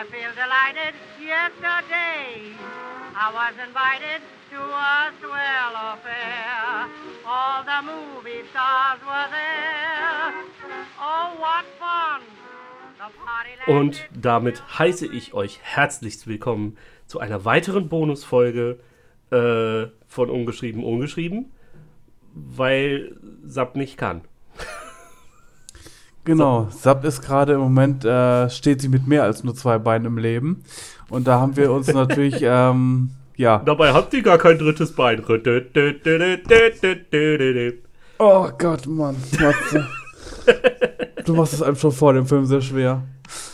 I feel delighted. Yesterday I was invited to a swell affair. All the movie stars were there. Oh, what fun! Und damit heiße ich euch herzlichst willkommen zu einer weiteren Bonusfolge äh, von Ungeschrieben Ungeschrieben, weil Sab nicht kann. Genau, Sab ist gerade im Moment, äh, steht sie mit mehr als nur zwei Beinen im Leben. Und da haben wir uns natürlich, ähm, ja. Dabei habt ihr gar kein drittes Bein. Oh Gott, Mann. Matze. du machst es einem schon vor dem Film sehr schwer.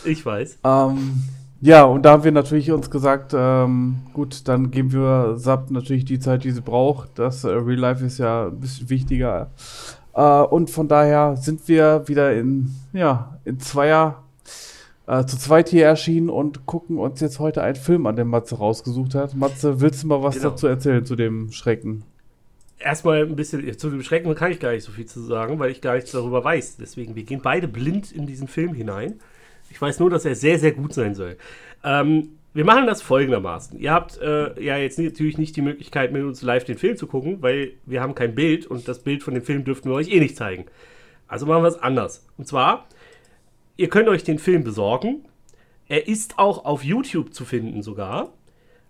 Ich weiß. Ähm, ja, und da haben wir natürlich uns gesagt, ähm, gut, dann geben wir Sab natürlich die Zeit, die sie braucht. Das äh, Real Life ist ja ein bisschen wichtiger. Äh, und von daher sind wir wieder in, ja, in Zweier, äh, zu zweit hier erschienen und gucken uns jetzt heute einen Film an, den Matze rausgesucht hat. Matze, willst du mal was Genau. dazu erzählen zu dem Schrecken? Erstmal ein bisschen, zu dem Schrecken kann ich gar nicht so viel zu sagen, weil ich gar nichts darüber weiß. Deswegen, wir gehen beide blind in diesen Film hinein. Ich weiß nur, dass er sehr, sehr gut sein soll. Ähm, wir machen das folgendermaßen. Ihr habt äh, ja jetzt natürlich nicht die Möglichkeit, mit uns live den Film zu gucken, weil wir haben kein Bild und das Bild von dem Film dürften wir euch eh nicht zeigen. Also machen wir es anders. Und zwar, ihr könnt euch den Film besorgen. Er ist auch auf YouTube zu finden sogar.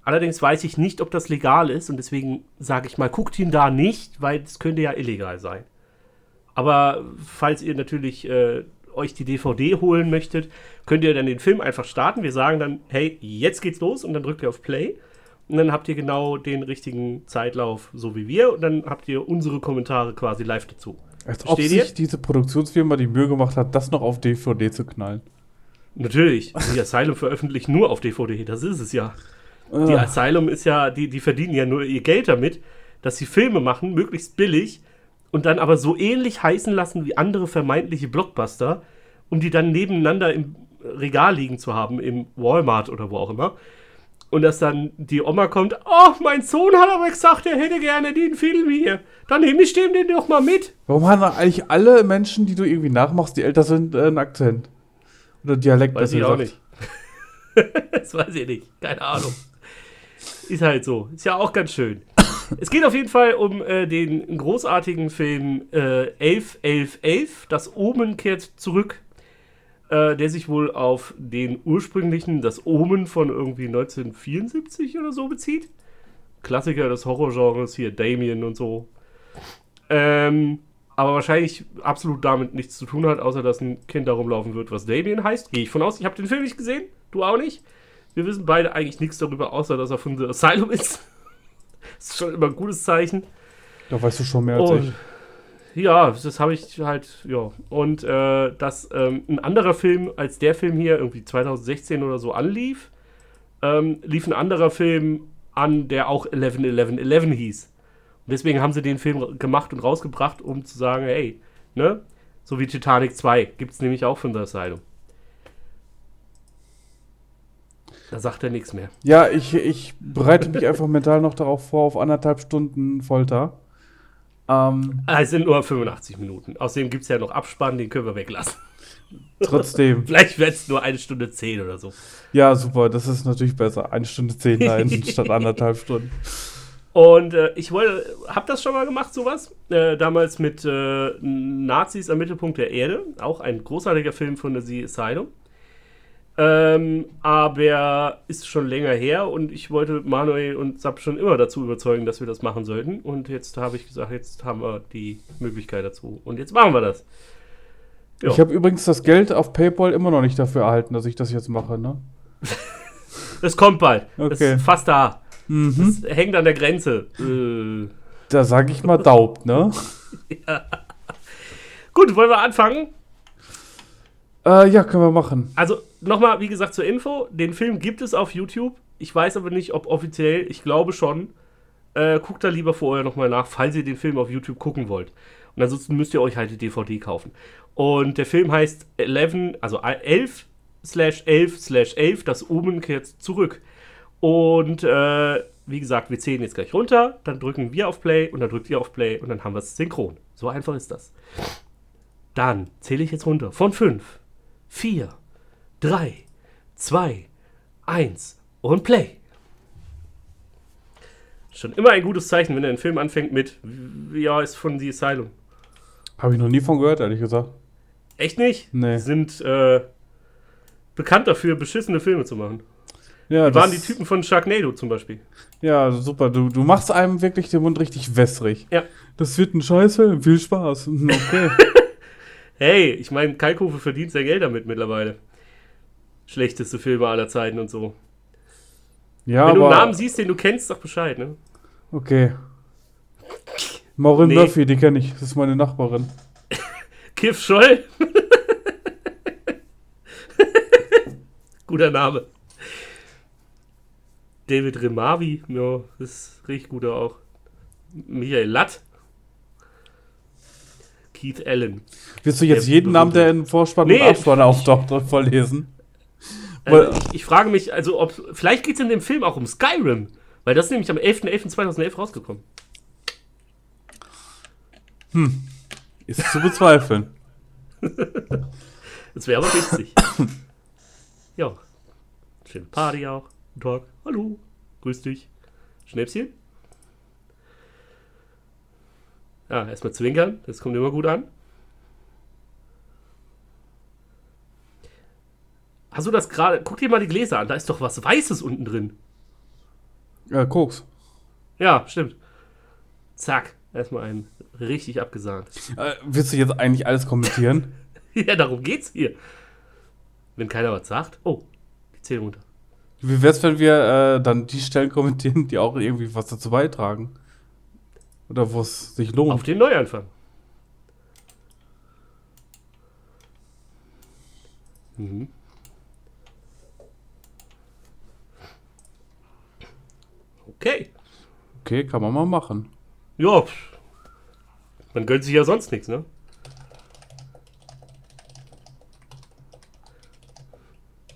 Allerdings weiß ich nicht, ob das legal ist und deswegen sage ich mal, guckt ihn da nicht, weil es könnte ja illegal sein. Aber falls ihr natürlich äh, euch die DVD holen möchtet, könnt ihr dann den Film einfach starten. Wir sagen dann, hey, jetzt geht's los und dann drückt ihr auf Play. Und dann habt ihr genau den richtigen Zeitlauf, so wie wir. Und dann habt ihr unsere Kommentare quasi live dazu. Als ob Versteht ihr? sich diese Produktionsfirma die Mühe gemacht hat, das noch auf DVD zu knallen. Natürlich, die Asylum veröffentlicht nur auf DVD, das ist es ja. Die Ah. Asylum ist ja, die, die verdienen ja nur ihr Geld damit, dass sie Filme machen, möglichst billig, und dann aber so ähnlich heißen lassen wie andere vermeintliche Blockbuster, um die dann nebeneinander im Regal liegen zu haben, im Walmart oder wo auch immer. Und dass dann die Oma kommt, oh, mein Sohn hat aber gesagt, er hätte gerne den Film hier. Dann nehme ich dem den doch mal mit. Warum haben eigentlich alle Menschen, die du irgendwie nachmachst, die älter sind, äh, einen Akzent? Oder Dialekt, Weiß besser ich auch nicht. das weiß ich nicht. Keine Ahnung. Ist halt so. Ist ja auch ganz schön. Es geht auf jeden Fall um äh, den großartigen Film äh, 11, 11, 11. Das Omen kehrt zurück. Äh, der sich wohl auf den ursprünglichen, das Omen von irgendwie 1974 oder so bezieht. Klassiker des Horrorgenres, hier Damien und so. Ähm, aber wahrscheinlich absolut damit nichts zu tun hat, außer dass ein Kind da rumlaufen wird, was Damien heißt. Gehe ich von aus. Ich habe den Film nicht gesehen. Du auch nicht. Wir wissen beide eigentlich nichts darüber, außer dass er von The Asylum ist. Das ist schon immer ein gutes Zeichen. Da weißt du schon mehr als Und ich. ja, das habe ich halt, ja. Und äh, dass ähm, ein anderer Film als der Film hier irgendwie 2016 oder so anlief, ähm, lief ein anderer Film an, der auch 11, 11, 11 hieß. Und deswegen haben sie den Film gemacht und rausgebracht, um zu sagen, hey, ne? So wie Titanic 2 gibt es nämlich auch von The Asylum. Da sagt er nichts mehr. Ja, ich, ich bereite mich einfach mental noch darauf vor, auf anderthalb Stunden Folter. Ähm, Ah, es sind nur 85 Minuten. Außerdem gibt es ja noch Abspann, den können wir weglassen. trotzdem. Vielleicht wird es nur eine Stunde 10 oder so. Ja, super, das ist natürlich besser. Eine Stunde zehn Nein, statt anderthalb Stunden. Und äh, ich wollte, hab das schon mal gemacht, sowas. Äh, damals mit äh, Nazis am Mittelpunkt der Erde. Auch ein großartiger Film von der The Asylum. Ähm, aber ist schon länger her und ich wollte Manuel und Sab schon immer dazu überzeugen, dass wir das machen sollten. Und jetzt habe ich gesagt, jetzt haben wir die Möglichkeit dazu. Und jetzt machen wir das. Ja. Ich habe übrigens das Geld auf PayPal immer noch nicht dafür erhalten, dass ich das jetzt mache, ne? Es kommt bald. Es Okay. ist fast da. Mhm. Es hängt an der Grenze. Äh. Da sage ich mal Daubt, ne? Gut, wollen wir anfangen? Äh, ja, können wir machen. Also nochmal, wie gesagt, zur Info, den Film gibt es auf YouTube. Ich weiß aber nicht, ob offiziell, ich glaube schon. Äh, guckt da lieber vorher nochmal nach, falls ihr den Film auf YouTube gucken wollt. Und ansonsten müsst ihr euch halt die DVD kaufen. Und der Film heißt 11, also 11 slash 11 slash 11, das Omen kehrt zurück. Und äh, wie gesagt, wir zählen jetzt gleich runter, dann drücken wir auf Play und dann drückt ihr auf Play und dann haben wir es synchron. So einfach ist das. Dann zähle ich jetzt runter von 5, 4, 3, 2, eins und Play. Schon immer ein gutes Zeichen, wenn ein Film anfängt mit, ja, ist von The Asylum. Habe ich noch nie von gehört, ehrlich gesagt. Echt nicht? Nee. Sind äh, bekannt dafür, beschissene Filme zu machen. Ja, Die waren die Typen von Sharknado zum Beispiel. Ja, super. Du, du machst einem wirklich den Mund richtig wässrig. Ja. Das wird ein Scheißfilm. Viel Spaß. Okay. Hey, ich meine, Kalkofe verdient sehr Geld damit mittlerweile. Schlechteste Filme aller Zeiten und so. ja, Wenn du einen Namen siehst, den du kennst, sag Bescheid, ne? Okay. Maureen Nee. Murphy, die kenne ich. Das ist meine Nachbarin. Kiff Scholl. Guter Name. David Remavi, ja, ist richtig guter auch. Michael Latt. Keith Allen. Willst du jetzt jeden Namen, der in Vorspann Nee. und Abspann auftaucht, vorlesen? Äh, ich, ich frage mich, also ob, vielleicht geht es in dem Film auch um Skyrim, weil das ist nämlich am 11.11.2011 rausgekommen. Ist zu bezweifeln. Das wäre aber witzig. ja. Schöne Party auch. Guten Tag. Hallo. Grüß dich. Schnäpschen. Ja, erstmal zwinkern. Das kommt immer gut an. Hast du das gerade? Guck dir mal die Gläser an. Da ist doch was Weißes unten drin. Äh, Koks. Ja, stimmt. Zack. Erstmal einen richtig abgesahnt. Äh, willst du jetzt eigentlich alles kommentieren? Ja, darum geht's hier. Wenn keiner was sagt. Oh, die Zähne runter. Wie wär's, wenn wir äh, dann die Stellen kommentieren, die auch irgendwie was dazu beitragen? Oder wo es sich lohnt? Auf den Neuanfang. Mhm. Okay. Okay, kann man mal machen. Ja. Man gönnt sich ja sonst nichts, ne?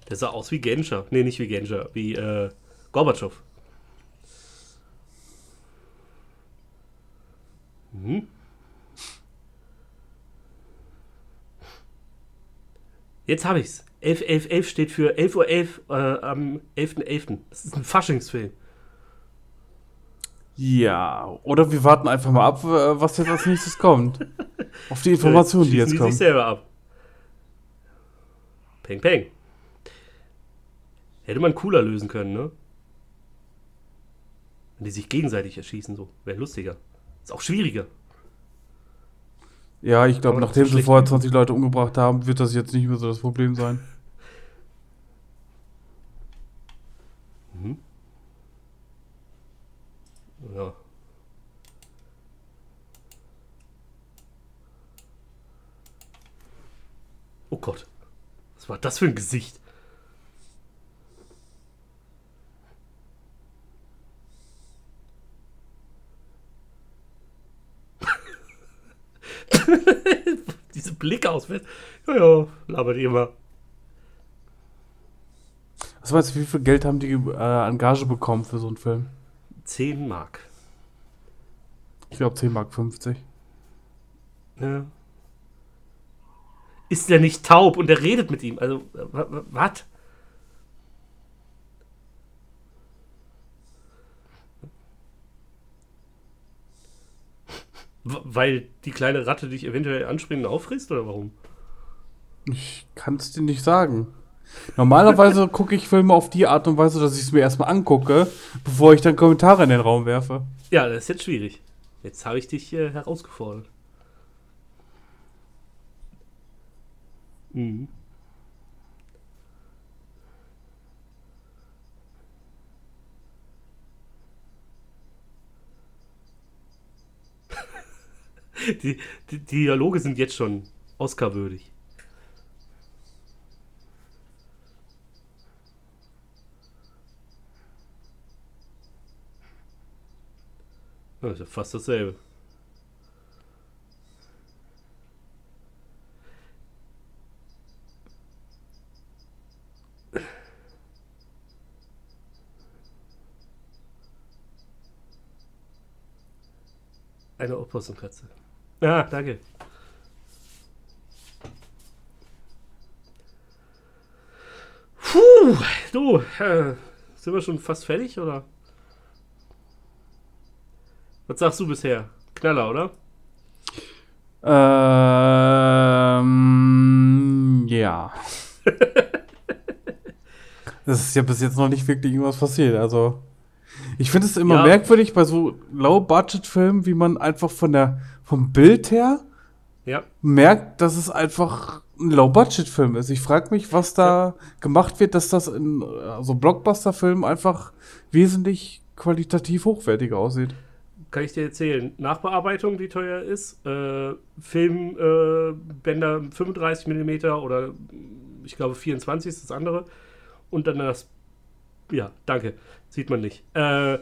Der sah aus wie Genscher. Nee, nicht wie Genscher. Wie äh, Gorbatschow. Mhm. Jetzt habe ich's. 11, 11, 11 steht für 11.11 Uhr 11, äh, am 11.11. Das ist ein Faschingsfilm. Ja, oder wir warten einfach mal ab, äh, was jetzt als nächstes kommt. Auf die Informationen, die Schießen jetzt die kommen. sich selber ab. Peng, peng. Hätte man cooler lösen können, ne? Wenn die sich gegenseitig erschießen, so. Wäre lustiger. Ist auch schwieriger. Ja, ich glaube, nachdem sie vorher üben. 20 Leute umgebracht haben, wird das jetzt nicht mehr so das Problem sein. Ja. Oh Gott. Was war das für ein Gesicht? Diese Blicke aus. Ja, ja, labert ihr mal. Was meinst du, wie viel Geld haben die äh, an Gage bekommen für so einen Film? 10 Mark. Ich glaube 10 Mark 50. Ja. Ist der nicht taub und er redet mit ihm? Also, was? Weil die kleine Ratte dich eventuell anspringen und auffrisst oder warum? Ich kann es dir nicht sagen. Normalerweise gucke ich Filme auf die Art und Weise, dass ich es mir erstmal angucke, bevor ich dann Kommentare in den Raum werfe. Ja, das ist jetzt schwierig. Jetzt habe ich dich äh, herausgefordert. Mhm. Die, die Dialoge sind jetzt schon Oscar-würdig. Das ist ja fast dasselbe. Eine Oppassenkatze. Ah, danke. Puh, du, äh, sind wir schon fast fertig, oder? Was sagst du bisher? Knaller, oder? Ähm, ja. Es ist ja bis jetzt noch nicht wirklich irgendwas passiert. Also, ich finde es immer Ja. merkwürdig bei so Low-Budget-Filmen, wie man einfach von der, vom Bild her Ja. merkt, dass es einfach ein Low-Budget-Film ist. Ich frage mich, was da gemacht wird, dass das in so Blockbuster-Filmen einfach wesentlich qualitativ hochwertiger aussieht. Kann ich dir erzählen. Nachbearbeitung, die teuer ist. Äh, Filmbänder äh, Bänder 35 mm oder ich glaube 24 ist das andere. Und dann das. Ja, danke. Sieht man nicht. Äh,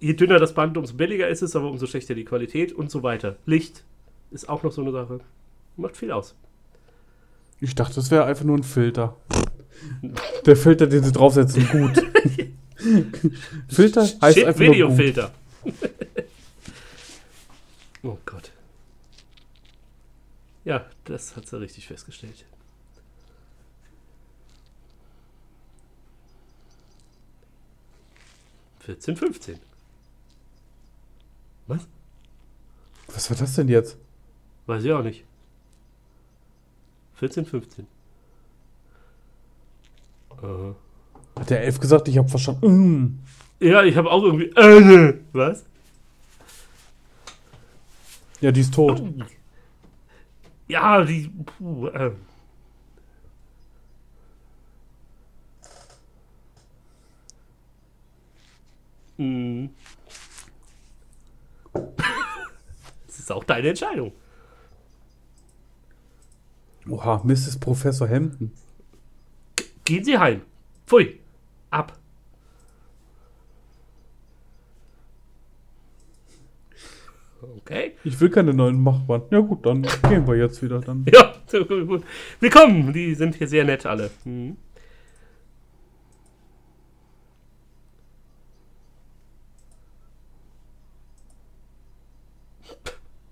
je dünner das Band, umso billiger ist es, aber umso schlechter die Qualität und so weiter. Licht ist auch noch so eine Sache. Macht viel aus. Ich dachte, das wäre einfach nur ein Filter. Der Filter, den sie draufsetzen, gut. Filter heißt Shit, einfach. Videofilter. oh Gott. Ja, das hat sie richtig festgestellt. Vierzehn, fünfzehn. Was? Was war das denn jetzt? Weiß ich auch nicht. 14, 15. Aha. Hat der Elf gesagt, ich habe verstanden. Mm. Ja, ich habe auch irgendwie. Äh, was? Ja, die ist tot. Ja, die. Puh, äh. Hm. Das ist auch deine Entscheidung. Oha, Mrs. Professor Hampton. Gehen Sie heim. Pfui. Ab. Okay. Ich will keine neuen Machbahn. Ja gut, dann gehen wir jetzt wieder. Dann. Ja, gut. Willkommen. Die sind hier sehr nett alle. Mhm.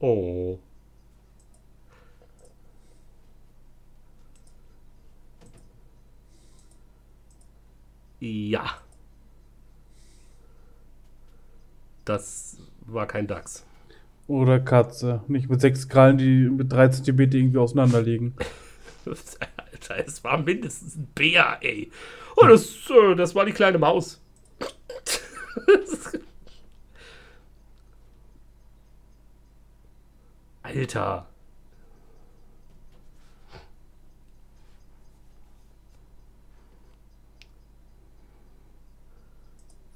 Oh. Ja. Das war kein Dachs. Oder Katze. Nicht mit sechs Krallen, die mit drei Zentimeter irgendwie auseinander liegen. Alter, es war mindestens ein Bär, ey. Oh, das, äh, das war die kleine Maus. Alter.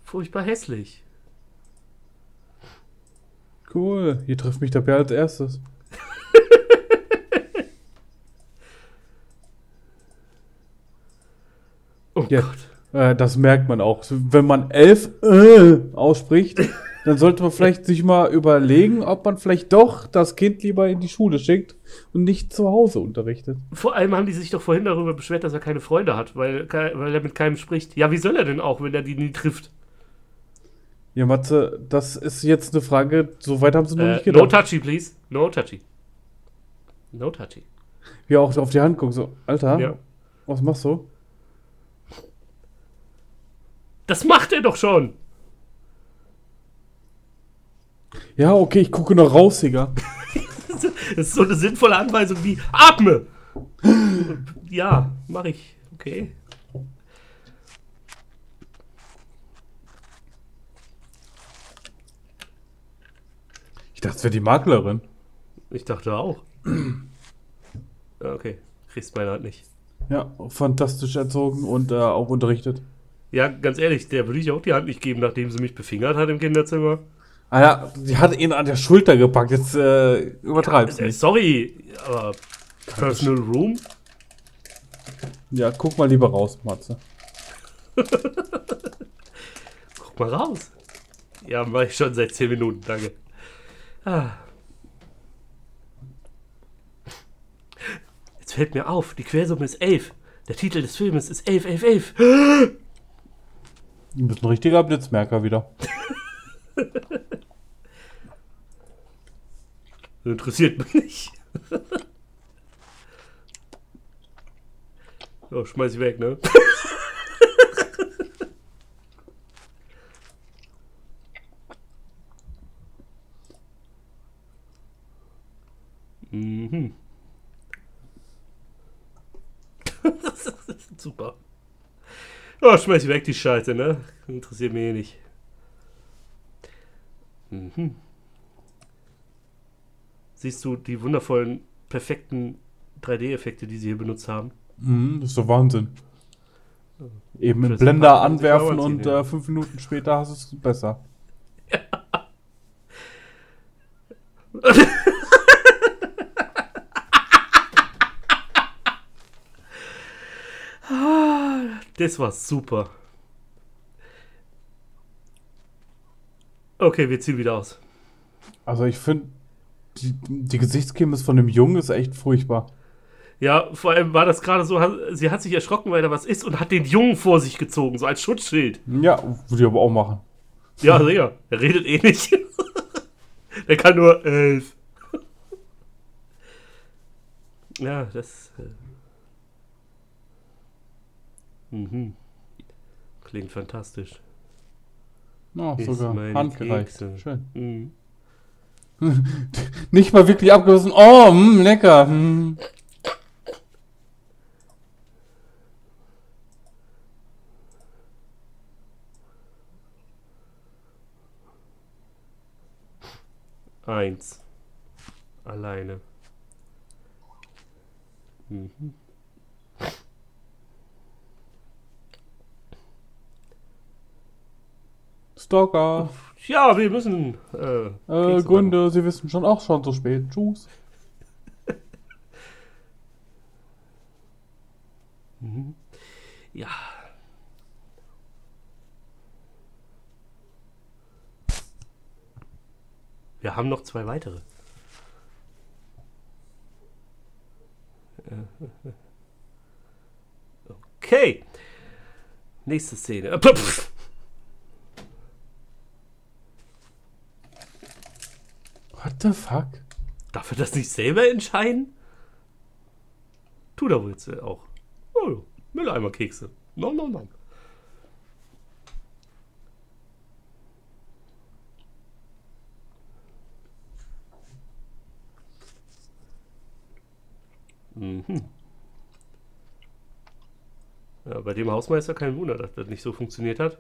Furchtbar hässlich. Cool. Hier trifft mich der Bär als erstes. Oh Ja. Gott. Äh, das merkt man auch. Wenn man elf äh, ausspricht, dann sollte man vielleicht sich mal überlegen, ob man vielleicht doch das Kind lieber in die Schule schickt und nicht zu Hause unterrichtet. Vor allem haben die sich doch vorhin darüber beschwert, dass er keine Freunde hat, weil, weil er mit keinem spricht. Ja, wie soll er denn auch, wenn er die nie trifft? Ja, Matze, das ist jetzt eine Frage, so weit haben sie noch Äh, nicht no gedacht. touchy, please. No touchy. No touchy. Wie auch auf die Hand guckt, so, Alter, Ja. was machst du? Das macht er doch schon. Ja, okay, ich gucke noch raus, Digga. Das ist so eine sinnvolle Anweisung wie Atme. Ja, mache ich. Okay. Ich dachte, es wäre die Maklerin. Ich dachte auch. Okay, kriegst meine Hand nicht. Ja, fantastisch erzogen und äh, auch unterrichtet. Ja, ganz ehrlich, der würde ich auch die Hand nicht geben, nachdem sie mich befingert hat im Kinderzimmer. Ah ja, sie hat ihn an der Schulter gepackt, jetzt äh, übertreib's Äh, nicht. sorry, aber Personal Room? Ja, guck mal lieber raus, Matze. Guck mal raus. Ja, mach ich schon seit 10 Minuten, danke. Ah. Jetzt fällt mir auf, die Quersumme ist 11. Der Titel des Filmes ist 11, 11, 11. Du bist ein richtiger Blitzmerker wieder. Interessiert mich nicht. Oh, schmeiß ich weg, ne? mhm. Super. Oh, schmeiß ich weg, die Scheiße, ne? Interessiert mich eh nicht. Mhm. Siehst du die wundervollen, perfekten 3D-Effekte, die sie hier benutzt haben? Mhm, das ist doch Wahnsinn. Eben ein Blender paar 20 Euro anwerfen und ja. äh, fünf Minuten später hast du es besser. Das war super. Okay, wir ziehen wieder aus. Also ich finde, die, die Gesichtschemie von dem Jungen ist echt furchtbar. Ja, vor allem war das gerade so, sie hat sich erschrocken, weil da was ist und hat den Jungen vor sich gezogen, so als Schutzschild. Ja, würde ich aber auch machen. Ja, sicher. Er redet eh nicht. Der kann nur elf. Ja, das. Äh mhm. Klingt fantastisch. Ist sogar handgereicht. Kekse. Schön. Mhm. Nicht mal wirklich abgewissen. Oh, mh, lecker. Hm. Eins. Alleine. Mhm. Stalker. Ja, wir müssen. Äh, Äh, Gründe, Sie wissen schon auch schon so spät. Tschüss. machen. Ja. Wir haben noch zwei weitere. Okay. Nächste Szene. Äh, pf. What the fuck? Darf er das nicht selber entscheiden? Tut er wohl jetzt auch. Oh, ja. Mülleimer Kekse. Nom. Mhm. Ja, bei dem Hausmeister kein Wunder, dass das nicht so funktioniert hat.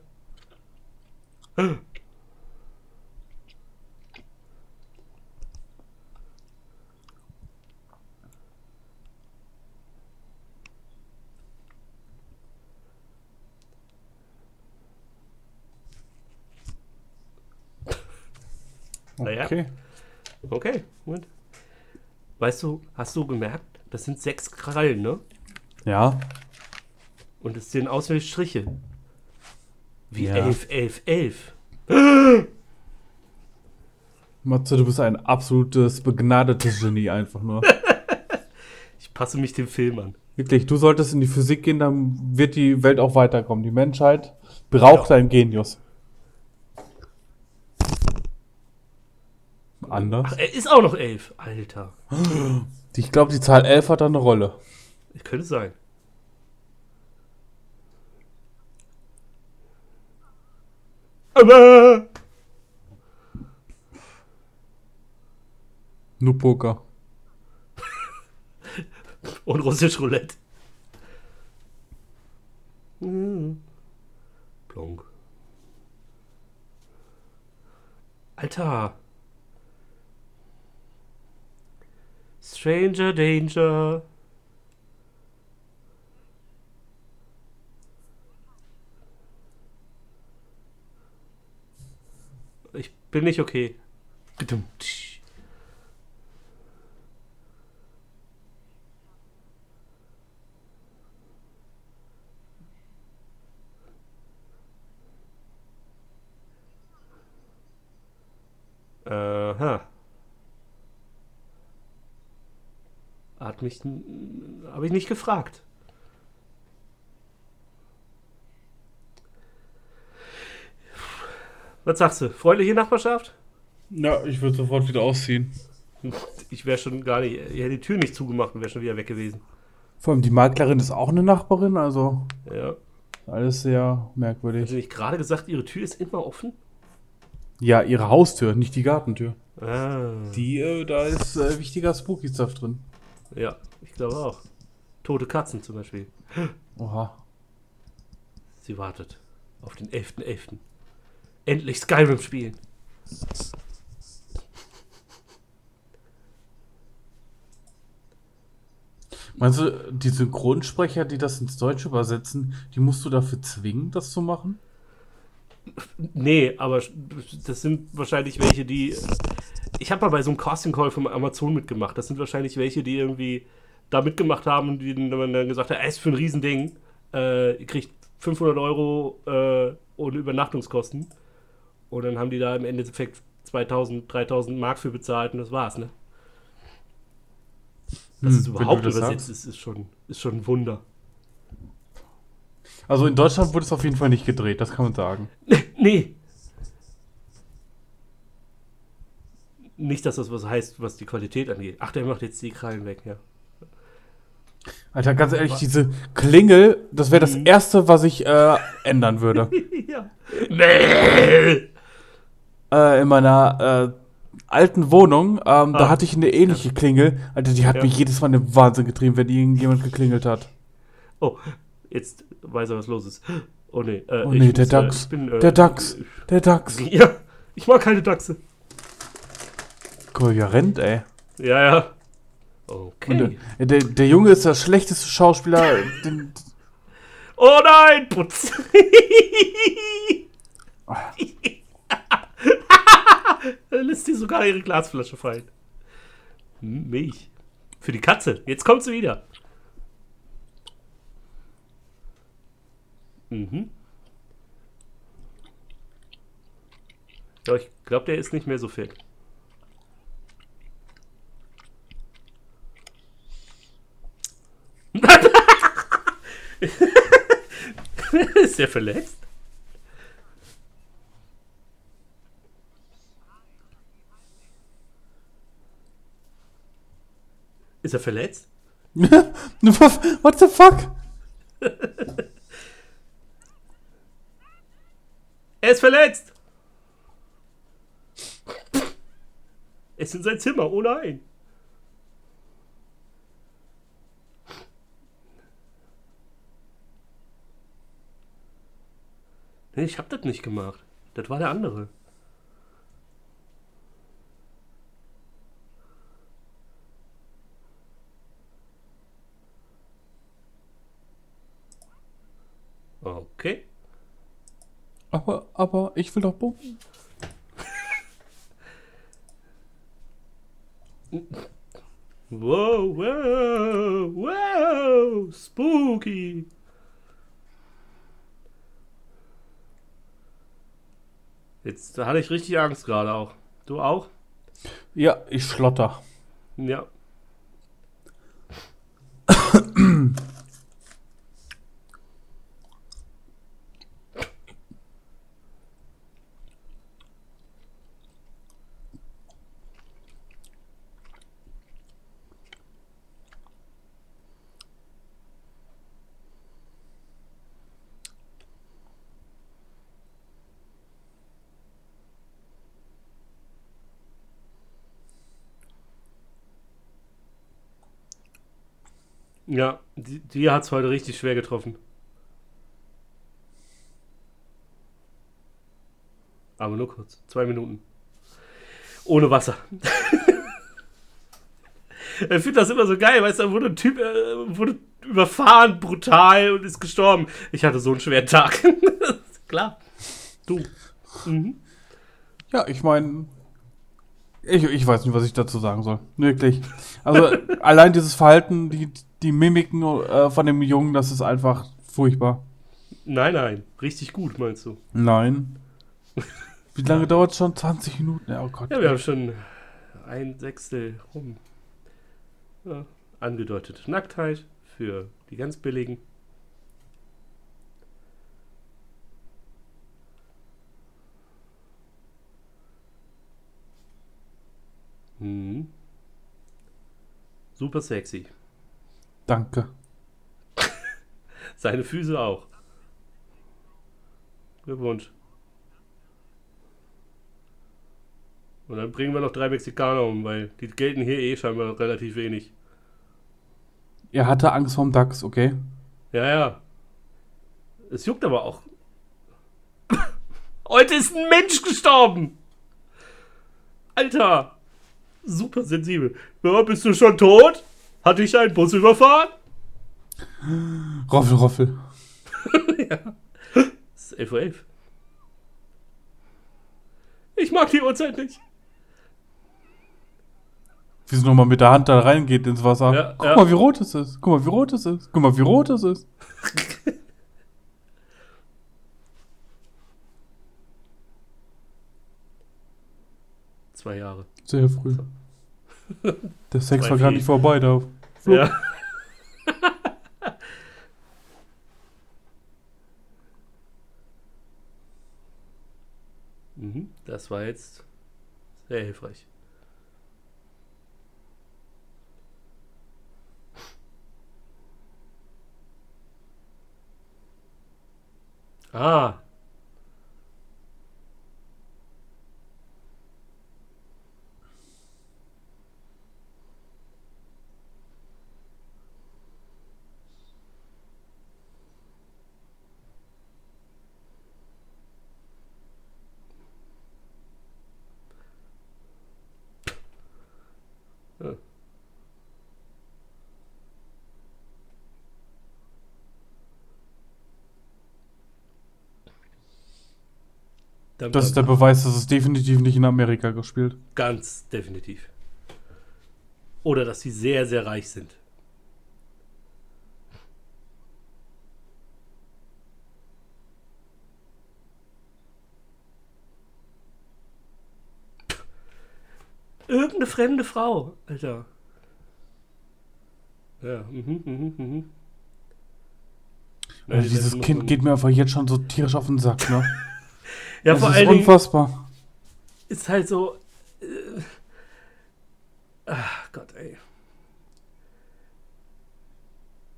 Naja. Okay. Okay, gut. Weißt du, hast du gemerkt, das sind sechs Krallen, ne? Ja. Und es sehen aus wie Striche. Wie Ja. elf, elf, elf. Matze, du bist ein absolutes begnadetes Genie einfach nur. Ich passe mich dem Film an. Wirklich, du solltest in die Physik gehen, dann wird die Welt auch weiterkommen. Die Menschheit braucht Ja. einen Genius. Anders? Ach, er ist auch noch elf. Alter. Ich glaube, die Zahl 11 hat da eine Rolle. Könnte sein. Aber. Nur Poker. Und russisch Roulette. Mhm. Plonk. Alter. Stranger Danger. Ich bin nicht okay. Bitte. Aha. Hat mich. Habe ich nicht gefragt. Was sagst du? Freundliche Nachbarschaft? Ja, ich würde sofort wieder ausziehen. Ich wäre schon gar nicht. Ich hätte die Tür nicht zugemacht und wäre schon wieder weg gewesen. Vor allem die Maklerin ist auch eine Nachbarin, also Ja. alles sehr merkwürdig. Hast du nicht gerade gesagt, ihre Tür ist immer offen? Ja, ihre Haustür, nicht die Gartentür. Ah. Die, äh, da ist äh, wichtiger Spooky-Stuff drin. Ja, ich glaube auch. Tote Katzen zum Beispiel. Oha. Sie wartet auf den 11.11. Endlich Skyrim spielen. Meinst du, die Synchronsprecher, die das ins Deutsche übersetzen, die musst du dafür zwingen, das zu machen? Nee, aber das sind wahrscheinlich welche, die. Ich habe mal bei so einem Casting Call von Amazon mitgemacht. Das sind wahrscheinlich welche, die irgendwie da mitgemacht haben und die dann gesagt hat, ey, ist für ein Riesending. Äh, ihr kriegt 500 Euro äh, ohne Übernachtungskosten. Und dann haben die da im Endeffekt 2000, 3000 Mark für bezahlt und das war's, ne? Dass Hm, es überhaupt das übersetzt ist, ist schon, ist schon ein Wunder. Also in Deutschland wurde es auf jeden Fall nicht gedreht, das kann man sagen. Nee. Nicht, dass das was heißt, was die Qualität angeht. Ach, der macht jetzt die Krallen weg, ja. Alter, ganz ehrlich, diese Klingel, das wäre das Mhm. Erste, was ich äh, ändern würde. ja. Nee. äh, in meiner äh, alten Wohnung, ähm, da Ah. hatte ich eine ähnliche Klingel. Alter, die hat Ja. mich jedes Mal in den Wahnsinn getrieben, wenn irgendjemand geklingelt hat. Oh, jetzt weiß er, was los ist. Oh nee. Äh, Oh ich nee, der muss, Dachs. ich bin, äh, Der Dachs. Der Dachs. Ja, ich mag keine Dachse. Kohärent, ey. Ja, ja. Und, Okay. äh, der, der Junge ist der schlechteste Schauspieler. Den, Oh nein, Putz. lässt sie sogar ihre Glasflasche fallen. Hm, Milch. Für die Katze. Jetzt kommt sie wieder. Mhm. Ja, ich glaube, der ist nicht mehr so fit. ist der verletzt? Ist er verletzt? What the fuck? Er ist verletzt! Er ist in sein Zimmer, oh nein! Nee, ich hab das nicht gemacht. Das war der andere. Okay. Aber, aber ich will doch bumpen. Wow, wow, wow, spooky. Jetzt da hatte ich richtig Angst gerade auch. Du auch? Ja, ich schlotter. Ja. Ja, die, die hat es heute richtig schwer getroffen. Aber nur kurz. Zwei Minuten. Ohne Wasser. ich finde das immer so geil, weißt du, da wurde ein Typ äh, wurde überfahren, brutal und ist gestorben. Ich hatte so einen schweren Tag. Klar. Du. Mhm. Ja, ich meine, ich, ich weiß nicht, was ich dazu sagen soll. Wirklich. Also allein dieses Verhalten, die, die Mimiken äh, von dem Jungen, das ist einfach furchtbar. Nein, nein. Richtig gut, meinst du? Nein. Wie lange dauert es schon? 20 Minuten? Ja, oh Gott. Ja, wir haben schon ein Sechstel rum. Ja, angedeutet. Nacktheit für die ganz billigen. Mhm. Super sexy. Danke. Seine Füße auch. Glückwunsch. Und dann bringen wir noch drei Mexikaner um, weil die gelten hier eh scheinbar relativ wenig. Er hatte Angst vorm Dachs, okay? Ja, ja. Es juckt aber auch. Heute ist ein Mensch gestorben. Alter. Super sensibel. Ja, bist du schon tot? Hatte ich einen Bus überfahren? Roffel, Roffel. Es ist 11.11 Uhr. Ich mag die Uhrzeit nicht. Wie sie nochmal mit der Hand da reingeht ins Wasser. Ja, Guck ja. mal, wie rot es ist. Guck mal, wie rot es ist. Guck mal, wie rot es ist. Zwei Jahre. Sehr früh. Der Sex war gar nicht vorbei da. Flug. Ja. mhm, das war jetzt sehr hilfreich. Ah. Ja. Dam, Das ist der. Beweis, dass es definitiv nicht in Amerika gespielt. Ganz definitiv. Oder dass sie sehr, sehr reich sind. Irgendeine fremde Frau, Alter. Ja, mhm, mhm, mhm. Also dieses Kind geht mir einfach jetzt schon so tierisch auf den Sack, ne? Ja, das vor ist allen Dingen unfassbar. ist halt so. Äh, ach Gott, ey.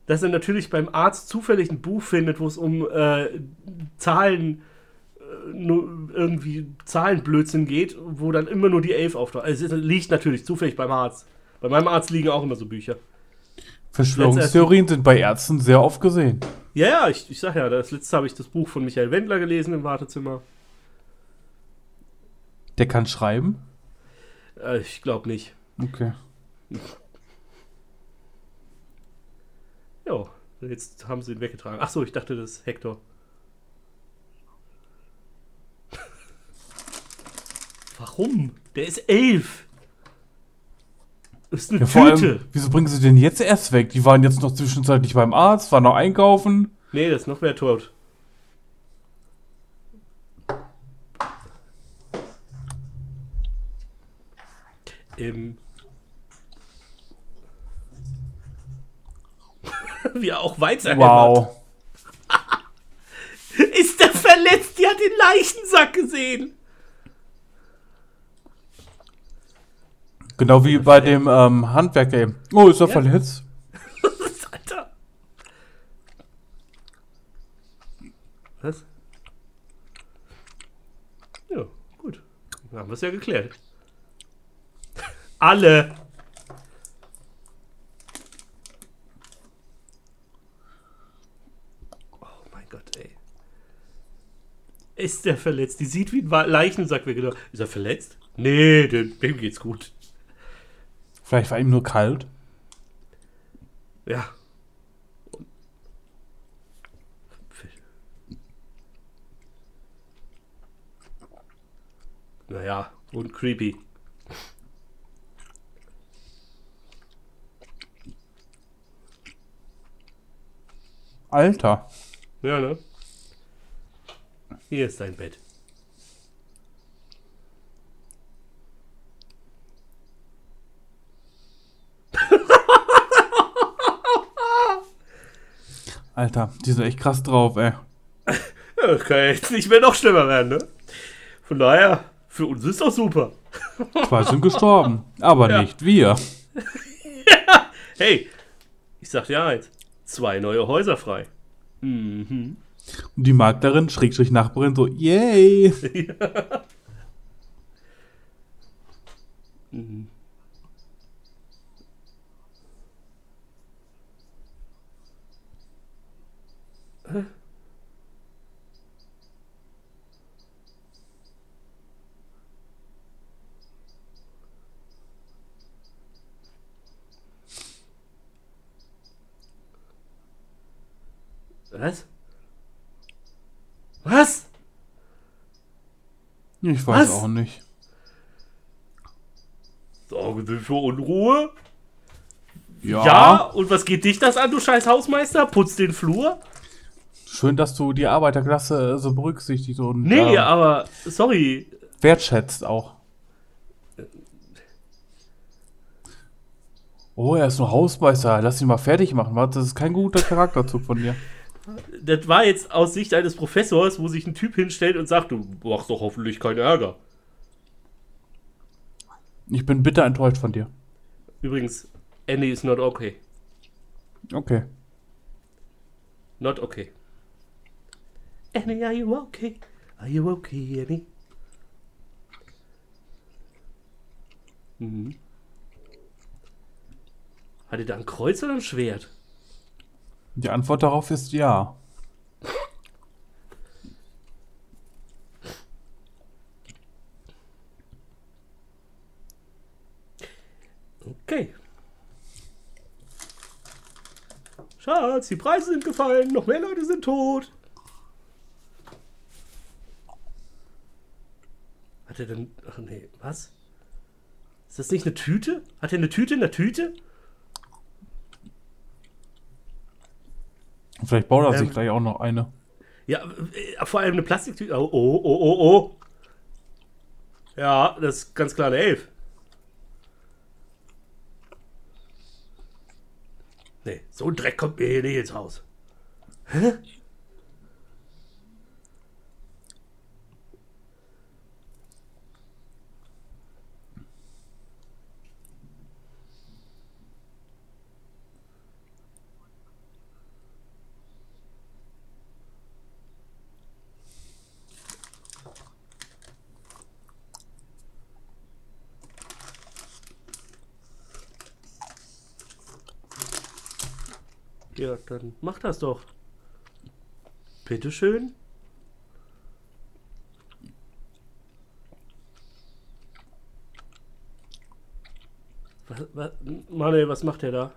Dass er natürlich beim Arzt zufällig ein Buch findet, wo es um äh, Zahlen, äh, nur irgendwie Zahlenblödsinn geht, wo dann immer nur die 11 auftaucht. Also es liegt natürlich zufällig beim Arzt. Bei meinem Arzt liegen auch immer so Bücher. Verschwörungstheorien sind bei Ärzten sehr oft gesehen. Ja, ja, ich, ich sag ja, das letzte habe ich das Buch von Michael Wendler gelesen im Wartezimmer. Der kann schreiben? Äh, ich glaube nicht. Okay. Ja, jetzt haben sie ihn weggetragen. Ach so, ich dachte, das ist Hector. Warum? Der ist elf. Ist eine Ja, Tüte. allem, wieso bringen sie den jetzt erst weg? Die waren jetzt noch zwischenzeitlich beim Arzt, waren noch einkaufen. Nee, das ist noch wer tot. Im. Wie er auch Weizen Wow. Ist der verletzt? Die hat den Leichensack gesehen. Genau wie bei dem ähm, Handwerker eben. Oh, ist er Ja. verletzt? Alter. Was? Ja, gut. Dann haben wir es ja geklärt. Alle. Oh mein Gott, ey. Ist der verletzt? Die sieht wie ein Wa- Leichensack weggedacht. Ist er verletzt? Nee, dem, dem geht's gut. Vielleicht war ihm nur kalt. Ja. Naja, und creepy. Alter. Ja, ne? Hier ist dein Bett. Alter, die sind echt krass drauf, ey. Ja, das kann ja jetzt nicht mehr noch schlimmer werden, ne? Von daher, für uns ist doch super. Zwei sind gestorben, aber Ja. nicht wir. Hey, ich sag dir eins: zwei neue Häuser frei. Mhm. Und die Maklerin, Schrägstrich Nachbarin, so, yay! Mhm. Was? Was? Ich weiß Was? auch nicht. Sorgen Sie für Unruhe? Ja. Ja. Und was geht dich das an, du scheiß Hausmeister? Putz den Flur? Schön, dass du die Arbeiterklasse so berücksichtigt und Nee, äh, aber sorry. wertschätzt auch. Oh, er ist nur Hausmeister. Lass ihn mal fertig machen. Was? Das ist kein guter Charakterzug von dir. Das war jetzt aus Sicht eines Professors, wo sich ein Typ hinstellt und sagt, du machst doch hoffentlich keinen Ärger. Ich bin bitter enttäuscht von dir. Übrigens, Annie is not okay. Okay. Not okay. Annie, are you okay? Are you okay, Annie? Mhm. Hat er da ein Kreuz oder ein Schwert? Die Antwort darauf ist ja. Okay. Schatz, die Preise sind gefallen, noch mehr Leute sind tot. Hat er denn. Ach nee, was? Ist das nicht eine Tüte? Hat er eine Tüte in der Tüte? Vielleicht baut er Ähm. sich gleich auch noch eine. Ja, äh, vor allem eine Plastiktüte. Oh, oh, oh, oh, oh. Ja, das ist ganz klar eine Elf. Nee, so ein Dreck kommt mir hier nicht ins Haus. Hä? Ja, dann mach das doch. Bitteschön. Was, was, Manuel, was macht der da?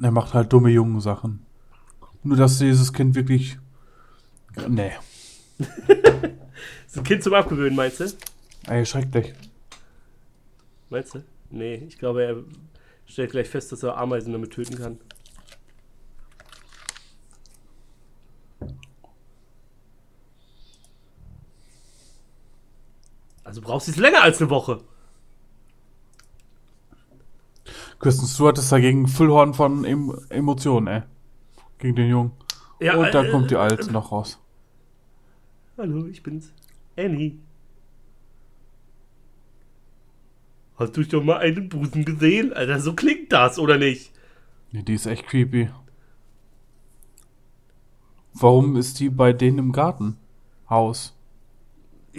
Er macht halt dumme jungen Sachen. Nur, dass dieses Kind wirklich. Nee. Ist ein Kind zum Abgewöhnen, meinst du? Ey, schrecklich. Meinst du? Nee, ich glaube, er stellt gleich fest, dass er Ameisen damit töten kann. Also brauchst du es länger als eine Woche. Kristen Stewart ist dagegen Füllhorn von em Emotionen, ey. Gegen den Jungen. Ja, Und dann äh, kommt die äh, Alte noch raus. Hallo, ich bin's. Annie. Hast du schon mal einen Busen gesehen? Alter, so klingt das, oder nicht? Nee, die ist echt creepy. Warum ist die bei denen im Garten?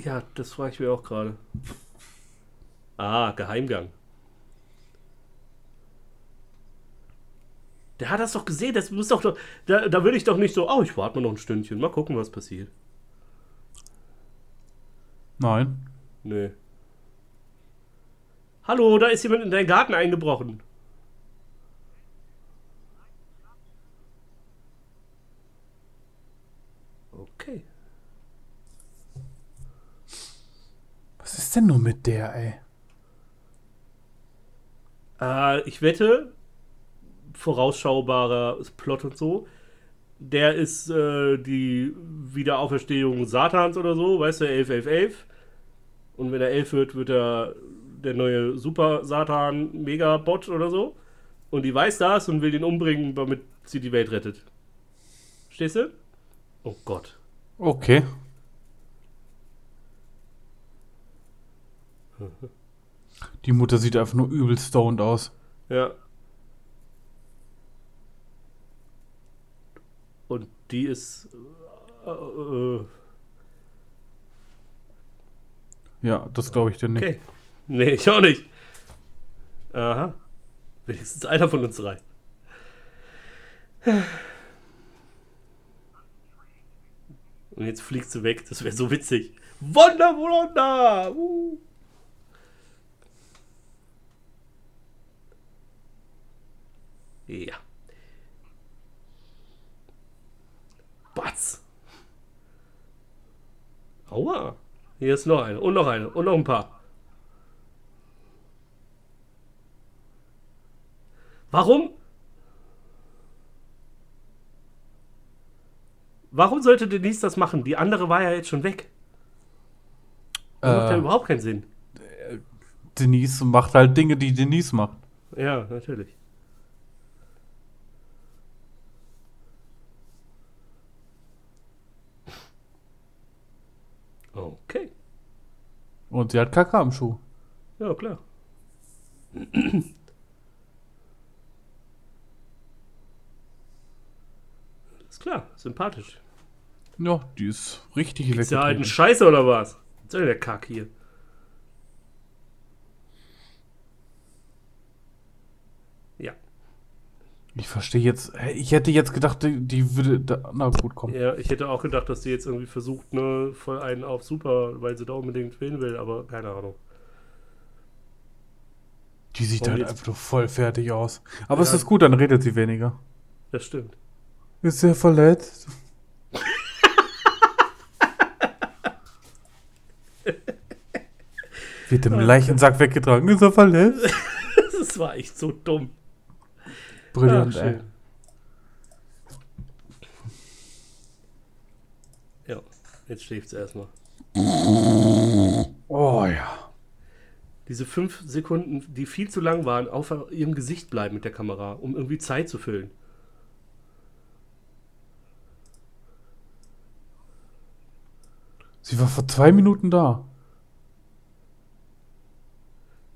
Ja, das frage ich mir auch gerade. Ah, Geheimgang. Der hat das doch gesehen, das muss doch. Da, da würde ich doch nicht so, oh, ich warte mal noch ein Stündchen, mal gucken, was passiert. Nein. Nö. Hallo, da ist jemand in deinen Garten eingebrochen. Okay. Was ist denn nur mit der, ey? Äh, ich wette, vorausschaubarer Plot und so, der ist äh, die Wiederauferstehung Satans oder so, weißt du, 11, 11, 11. Und wenn er 11 wird, wird er der neue Super-Satan-Megabot oder so. Und die weiß das und will ihn umbringen, damit sie die Welt rettet. Stehst du? Oh Gott. Okay. Die Mutter sieht einfach nur übel stoned aus. Ja. Und die ist. Äh, äh, Ja, das glaube ich dir nicht. okay. Nee, ich auch nicht. Aha. Wenigstens einer von uns drei. Und jetzt fliegst du weg. Das wäre so witzig. Wunder, Wunder! Uh. Ja. Batz. Aua. Hier ist noch eine. Und noch eine. Und noch ein paar. Warum? Warum sollte Denise das machen? Die andere war ja jetzt schon weg. Das macht ja Äh, überhaupt keinen Sinn. Denise macht halt Dinge, die Denise macht. Ja, natürlich. Okay. Und sie hat Kacke am Schuh. Ja, klar. Ist klar, sympathisch. Ja, die ist richtig Ist ja halt ein lecker. Scheiße oder was? Was soll denn der Kack hier? Ja. Ich verstehe jetzt. Ich hätte jetzt gedacht, die, die würde. Da, na gut, komm. Ja, ich hätte auch gedacht, dass die jetzt irgendwie versucht, ne, voll einen auf super, weil sie da unbedingt wählen will, aber keine Ahnung. Die sieht Warum halt jetzt? einfach nur voll fertig aus. Aber es Ja. ist gut, dann redet sie weniger. Das stimmt. Ist sehr verletzt. Wird im Leichensack weggetragen. Ist er verletzt? Das war echt so dumm. Brillant, Ach, ey. Ja, jetzt schläft sie erstmal. Oh ja. Diese fünf Sekunden, die viel zu lang waren, auf ihrem Gesicht bleiben mit der Kamera, um irgendwie Zeit zu füllen. Sie war vor zwei Minuten da.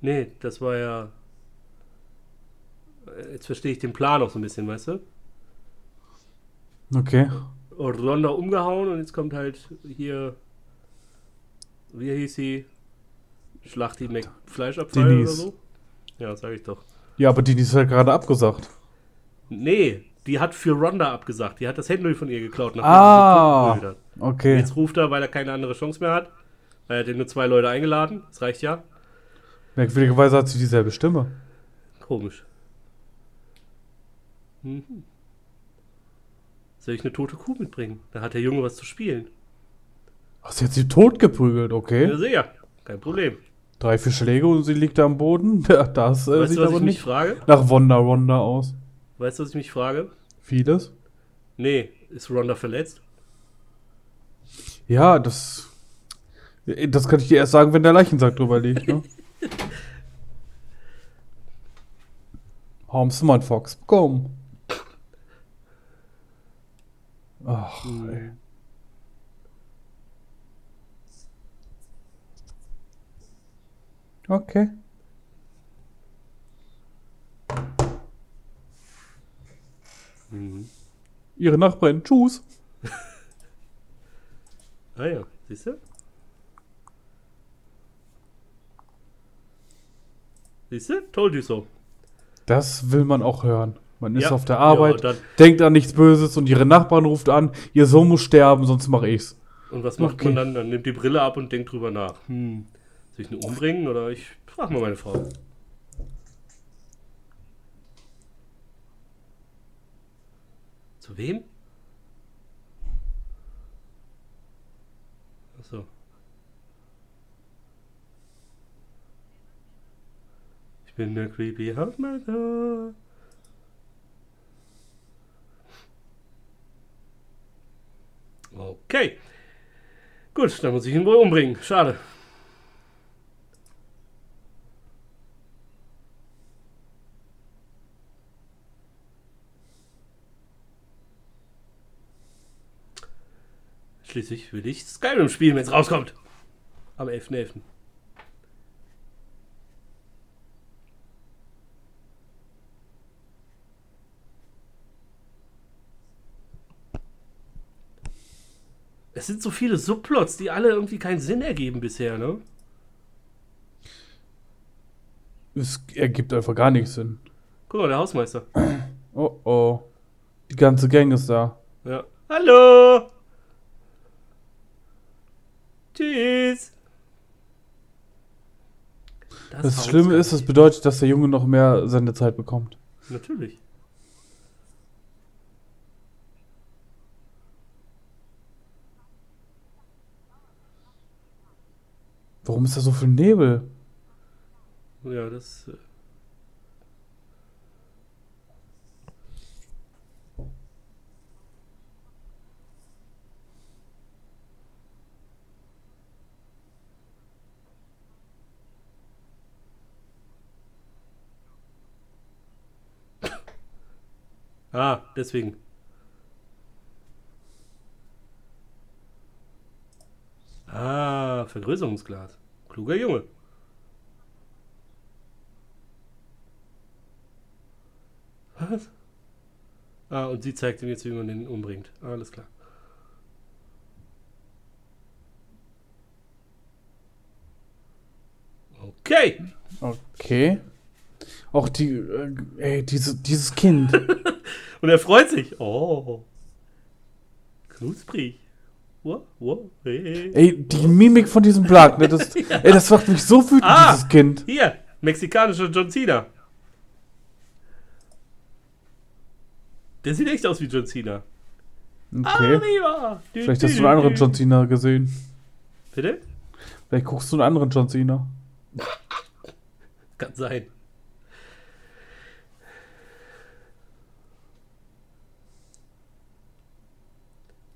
Nee, das war ja. Jetzt verstehe ich den Plan auch so ein bisschen, weißt du? Okay. Ronda umgehauen und jetzt kommt halt hier. Wie hieß sie? Schlachti McFleischabfall oder Denise. so? Ja, sag ich doch. Ja, aber die, die ist halt gerade abgesagt. Nee, die hat für Ronda abgesagt. Die hat das Handy von ihr geklaut. Ah. Okay. Jetzt ruft er, weil er keine andere Chance mehr hat. Weil er hat ja nur zwei Leute eingeladen. Das reicht ja. Merkwürdigerweise hat sie dieselbe Stimme. Komisch. Mhm. Soll ich eine tote Kuh mitbringen? Da hat der Junge was zu spielen. Ach, sie hat sie tot geprügelt, okay. Ja, sehr. Kein Problem. Drei, vier Schläge und sie liegt da am Boden. Das äh, Weißt sieht du, was aber ich mich nicht frage? nach Wonder Wonder aus. Weißt du, was ich mich frage? Vieles. Nee, ist Ronda verletzt? Ja, das. Das kann ich dir erst sagen, wenn der Leichensack drüber liegt, ne? Einen Fox bekommen? Ach, ey. Okay. Mhm. Ihre Nachbarin, tschüss. Ah ja, siehst du? Siehst du? Told you so. Das will man auch hören. Man ist Ja. auf der Arbeit, Ja, denkt an nichts Böses und ihre Nachbarn ruft an, ihr Sohn muss sterben, sonst mache ich's. Und was macht Okay. man dann? Dann nimmt die Brille ab und denkt drüber nach. Hm, soll ich ihn umbringen oder ich frag mal meine Frau. Zu wem? Achso. Ich bin der Creepy Hausmeister. Okay. Gut, dann muss ich ihn wohl umbringen. Schade. Schließlich will ich Skyrim spielen, wenn es rauskommt. Am 11.11. Es sind so viele Subplots, die alle irgendwie keinen Sinn ergeben bisher, ne? Es ergibt einfach gar nichts Sinn. Guck mal, der Hausmeister. Oh oh. Die ganze Gang ist da. Ja. Hallo! Tschüss! Das Schlimme ist, das bedeutet, dass der Junge noch mehr Sendezeit bekommt. Natürlich. Warum ist da so viel Nebel? Ja, das. äh, Ah, deswegen. Ah, Vergrößerungsglas. Kluger Junge. Was? Ah, und sie zeigt ihm jetzt, wie man den umbringt. Alles klar. Okay. Okay. Auch die, äh, ey, diese, dieses Kind. Und er freut sich. Oh. Knusprig. Wow, wow, hey. ey, die Mimik von diesem Blag, ne, das, ey, das macht mich so wütend, Ah. dieses Kind. Hier, mexikanischer John Cena. Der sieht echt aus wie John Cena. Okay. Dü, Vielleicht dü, hast du einen anderen. John Cena gesehen. Bitte? Vielleicht guckst du einen anderen John Cena. Kann sein.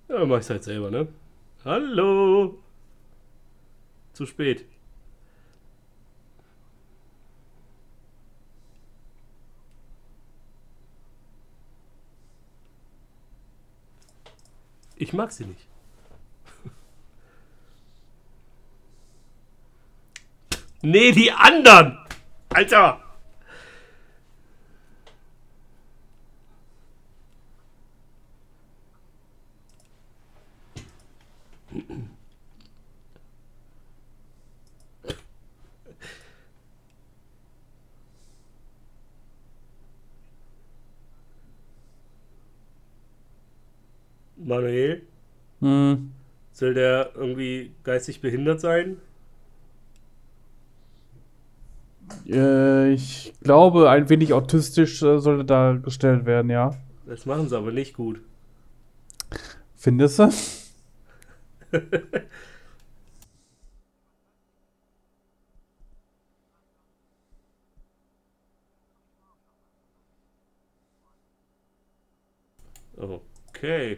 Ja, mach ich's halt selber, ne? Hallo! Zu spät. Ich mag sie nicht. Nee, die anderen! Alter! Manuel, Hm. soll der irgendwie geistig behindert sein? Äh, ich glaube, ein wenig autistisch äh, sollte dargestellt werden, ja. Das machen sie aber nicht gut. Findest du? Okay.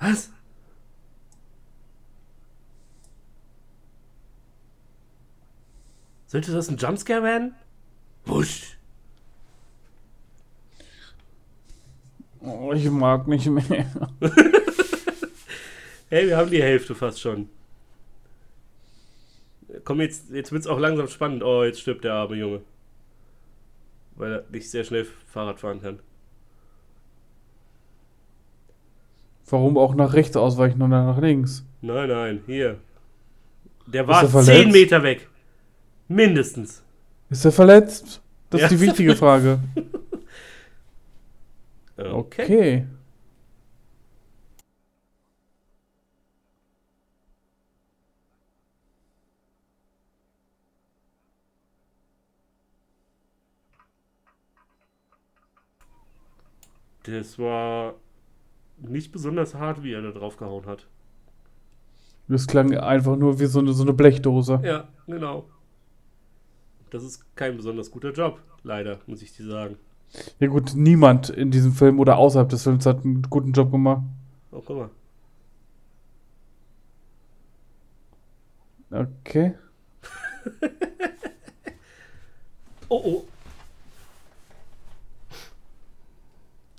Was? Sollte das ein Jumpscare werden? Wusch. Oh, ich mag nicht mehr. Hey, wir haben die Hälfte fast schon. Komm, jetzt, jetzt wird's auch langsam spannend. Oh, jetzt stirbt der arme Junge. Weil er nicht sehr schnell Fahrrad fahren kann. Warum auch nach rechts ausweichen und dann nach links? Nein, nein, hier. Der war er 10 verletzt? Meter weg. Mindestens. Ist er verletzt? Das Ja, ist die wichtige Frage. Okay. Okay. Das war nicht besonders hart, wie er da drauf gehauen hat. Das klang einfach nur wie so eine, so eine Blechdose. Ja, genau. Das ist kein besonders guter Job, leider, muss ich dir sagen. Ja gut, niemand in diesem Film oder außerhalb des Films hat einen guten Job gemacht. Oh, guck mal. Okay. Oh, oh.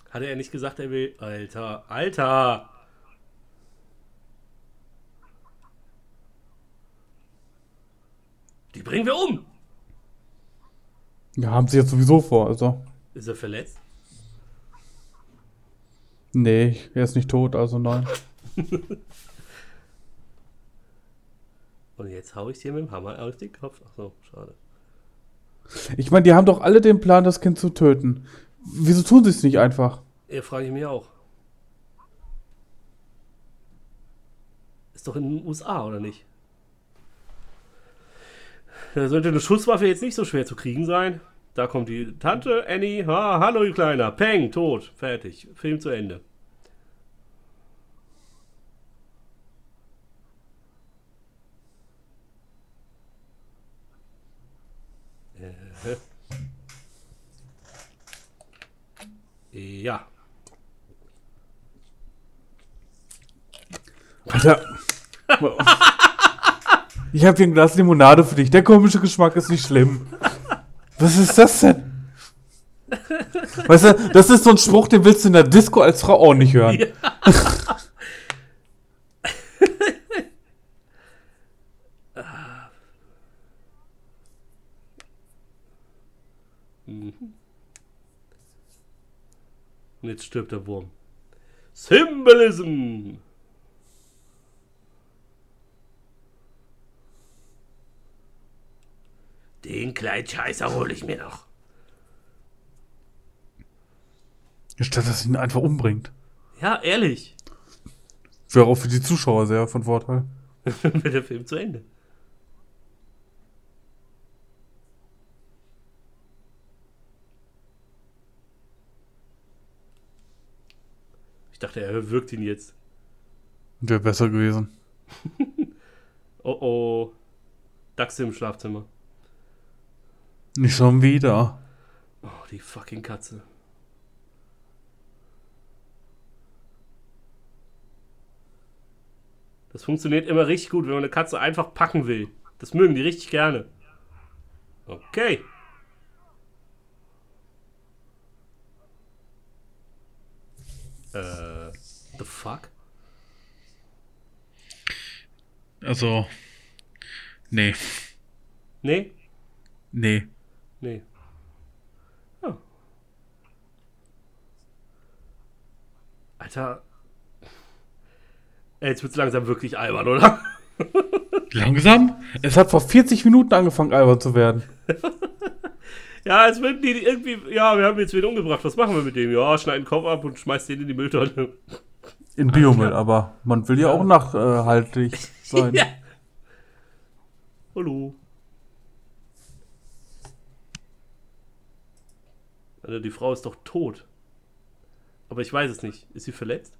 Hatte er nicht gesagt, er will. Alter, Alter! Die bringen wir um! Ja, haben sie jetzt sowieso vor, also. Ist er verletzt? Nee, er ist nicht tot, also nein. Und jetzt hau ich dir mit dem Hammer auf den Kopf. Ach so, schade. Ich meine, die haben doch alle den Plan, das Kind zu töten. Wieso tun sie es nicht einfach? Ja, frage ich mich auch. Ist doch in den USA, oder nicht? Da sollte eine Schusswaffe jetzt nicht so schwer zu kriegen sein. Da kommt die Tante Annie. Ha, hallo, ihr Kleiner. Peng, tot. Fertig. Film zu Ende. Äh. Ja. Alter. Ich habe hier ein Glas Limonade für dich. Der komische Geschmack ist nicht schlimm. Was ist das denn? Weißt du, das ist so ein Spruch, den willst du in der Disco als Frau auch nicht hören. Ja. Mhm. Und jetzt stirbt der Wurm. Symbolism! Den Kleidscheißer hole ich mir noch. Statt dass ihn einfach umbringt. Ja, ehrlich. Wäre auch für die Zuschauer sehr von Vorteil. Dann wird der Film zu Ende. Ich dachte, er wirkt ihn jetzt. Wäre besser gewesen. Oh oh. Dachse im Schlafzimmer. Nicht schon wieder. Oh, die fucking Katze. Das funktioniert immer richtig gut, wenn man eine Katze einfach packen will. Das mögen die richtig gerne. Okay. Äh, the fuck? Also. Nee. Nee? Nee. Nee. Oh. Alter. Ey, Jetzt wird's langsam wirklich albern, oder? Langsam? Es hat vor 40 Minuten angefangen, albern zu werden. Ja, als würden die irgendwie. Ja, wir haben jetzt wen umgebracht. Was machen wir mit dem? Ja, schneiden den Kopf ab und schmeißt den in die Mülltonne. In Biomüll, aber man will ja auch nachhaltig sein. ja. Hallo. Alter, die Frau ist doch tot. Aber ich weiß es nicht. Ist sie verletzt?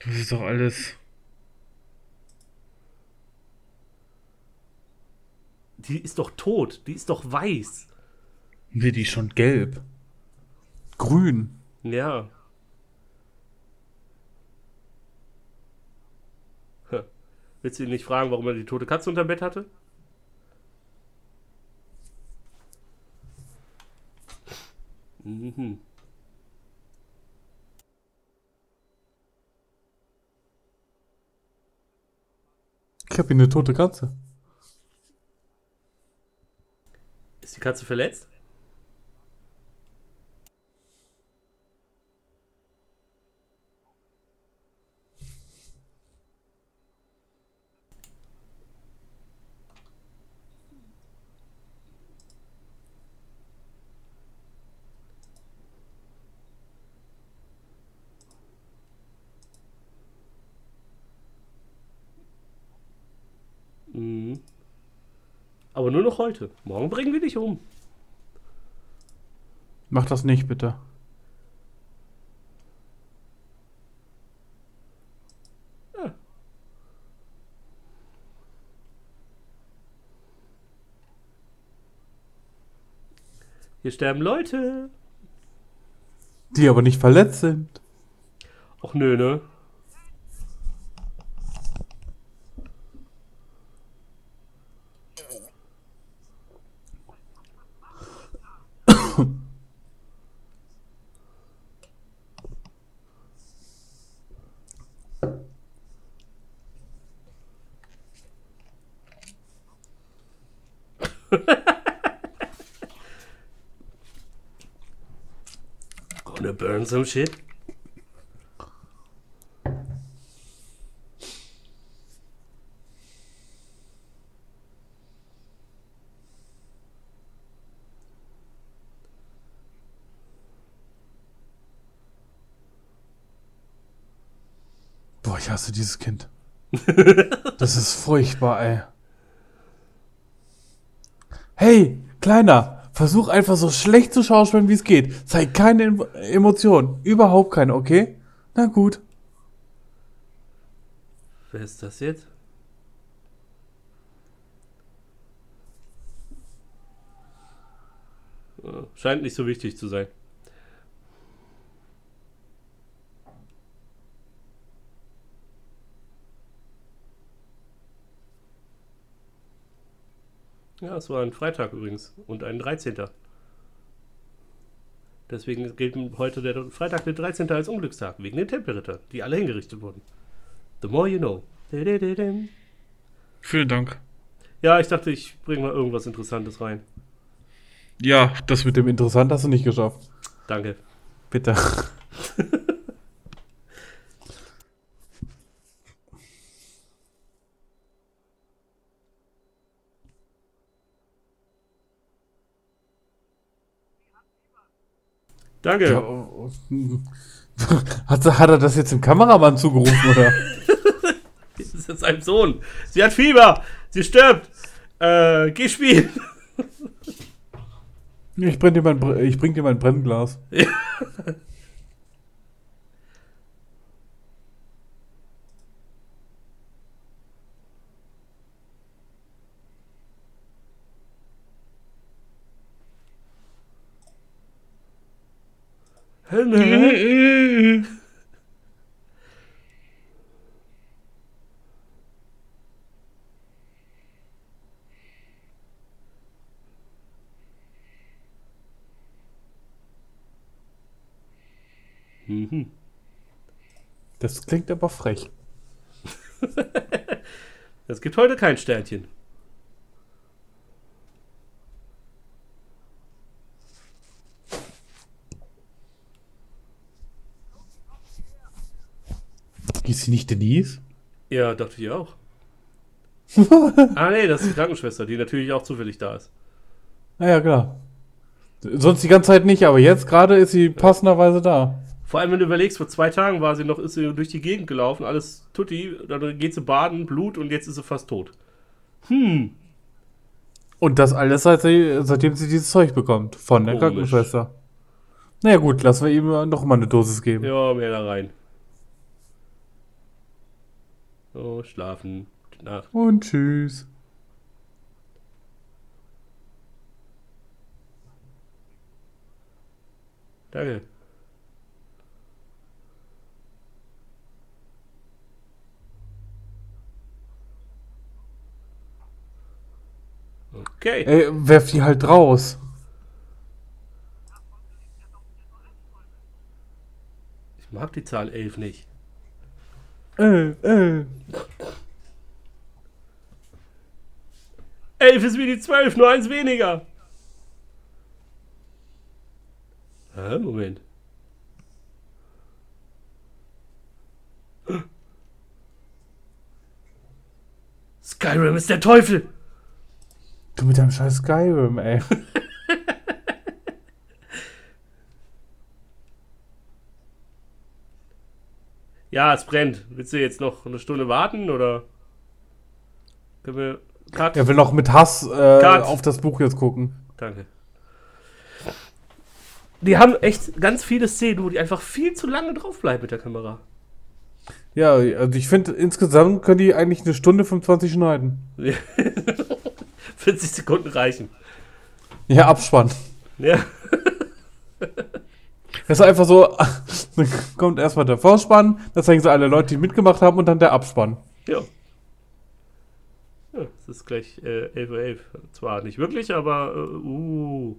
Das ist doch alles. Die ist doch tot. Die ist doch weiß. Nee, die ist schon gelb. Grün. Ja. Willst du ihn nicht fragen, warum er die tote Katze unterm Bett hatte? Mhm. Ich habe hier eine tote Katze. Ist die Katze verletzt? Mhm. Aber nur noch heute. Morgen bringen wir dich um. Mach das nicht, bitte. Ja. Hier sterben Leute. Die aber nicht verletzt sind. Och nö, ne? Some shit? Boah, ich hasse dieses Kind. das ist furchtbar, ey. Hey, Kleiner, versuch einfach so schlecht zu schauspielen, wie es geht. Zeig keine Em- Emotionen. Überhaupt keine, okay? Na gut. Wer ist das jetzt? Ja, Scheint nicht so wichtig zu sein. Ja, es war ein Freitag übrigens und ein 13. Deswegen gilt heute der Freitag der 13. als Unglückstag, wegen den Tempelritter, die alle hingerichtet wurden. The more you know. Vielen Dank. Ja, ich dachte, ich bringe mal irgendwas Interessantes rein. Ja, das mit dem Interessant hast du nicht geschafft. Danke. Bitte. Danke. Ja, oh, oh. hat, hat er das jetzt dem Kameramann zugerufen, oder? Das ist jetzt sein Sohn. Sie hat Fieber. Sie stirbt. Äh, geh spielen. Ich bring dir mein, Br- ich bring dir mein Brennglas. Mhm. Das klingt aber frech. Es gibt heute kein Sternchen. Ist sie nicht Denise? Ja, dachte ich auch. ah, nee, das ist die Krankenschwester, die natürlich auch zufällig da ist. Naja, klar. Sonst die ganze Zeit nicht, aber jetzt gerade ist sie passenderweise da. Vor allem, wenn du überlegst, vor zwei Tagen war sie noch, ist sie durch die Gegend gelaufen, alles tutti, dann geht sie baden, Blut und jetzt ist sie fast tot. Hm, Und das alles, seit sie, seitdem sie dieses Zeug bekommt. Von der Komisch. Krankenschwester. Naja, gut, lassen wir ihm noch mal eine Dosis geben. ja, mehr da rein. So, schlafen. Gute Nacht. Und tschüss. Danke. Okay. Ey, werf die halt raus. Ich mag die Zahl 11 nicht. Äh, äh. 11 ist wie die 12, nur eins weniger. Hä, Moment. Skyrim ist der Teufel. Du mit deinem scheiß Skyrim, ey. Ja, es brennt. Willst du jetzt noch eine Stunde warten oder können wir Cut? Er will noch mit Hass äh, auf das Buch jetzt gucken. Danke. Die haben echt ganz viele Szenen, wo die einfach viel zu lange draufbleiben mit der Kamera. Ja, also ich finde, insgesamt können die eigentlich eine Stunde 25 schneiden. 40 Sekunden reichen. Ja, Abspann. Ja. Das ist einfach so, dann kommt erstmal der Vorspann, da zeigen sie alle Leute, die mitgemacht haben und dann der Abspann. Ja. Ja, es ist gleich äh, 11.11 Uhr. Zwar nicht wirklich, aber äh, uh.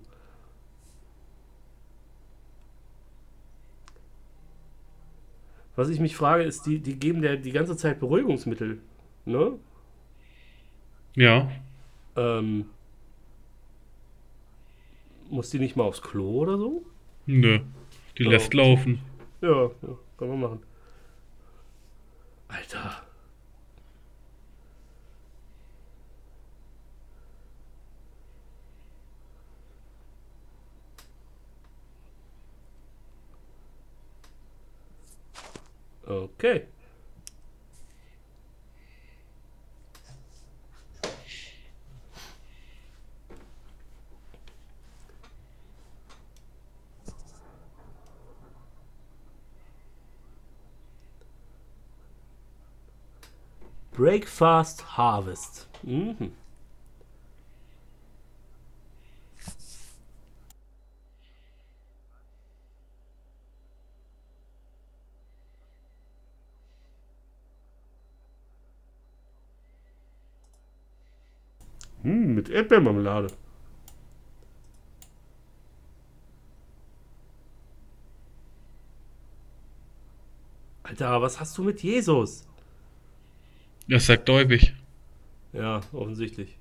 Was ich mich frage, ist, die, die geben der die ganze Zeit Beruhigungsmittel. Ne? Ja. Ähm, muss die nicht mal aufs Klo oder so? Nö. Die lässt laufen. Ja, ja, kann man machen. Alter. Okay. Breakfast Harvest. Mhm. Hm, mit Erdbeermarmelade. Alter, was hast du mit Jesus? Das sagt Däubig. Ja, offensichtlich.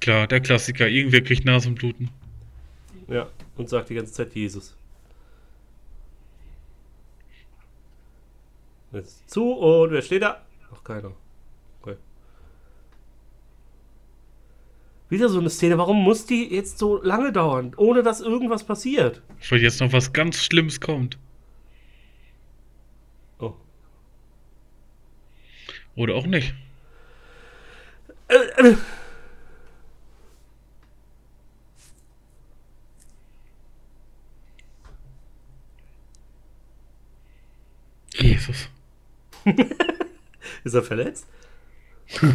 Klar, der Klassiker. Irgendwer kriegt Nasenbluten. Ja, und sagt die ganze Zeit Jesus. Jetzt zu und wer steht da? Noch keiner. Okay. Wieder so eine Szene. Warum muss die jetzt so lange dauern, ohne dass irgendwas passiert? Weil jetzt noch was ganz Schlimmes kommt. Oh. Oder auch nicht. Äh, äh. Jesus. Ist er verletzt?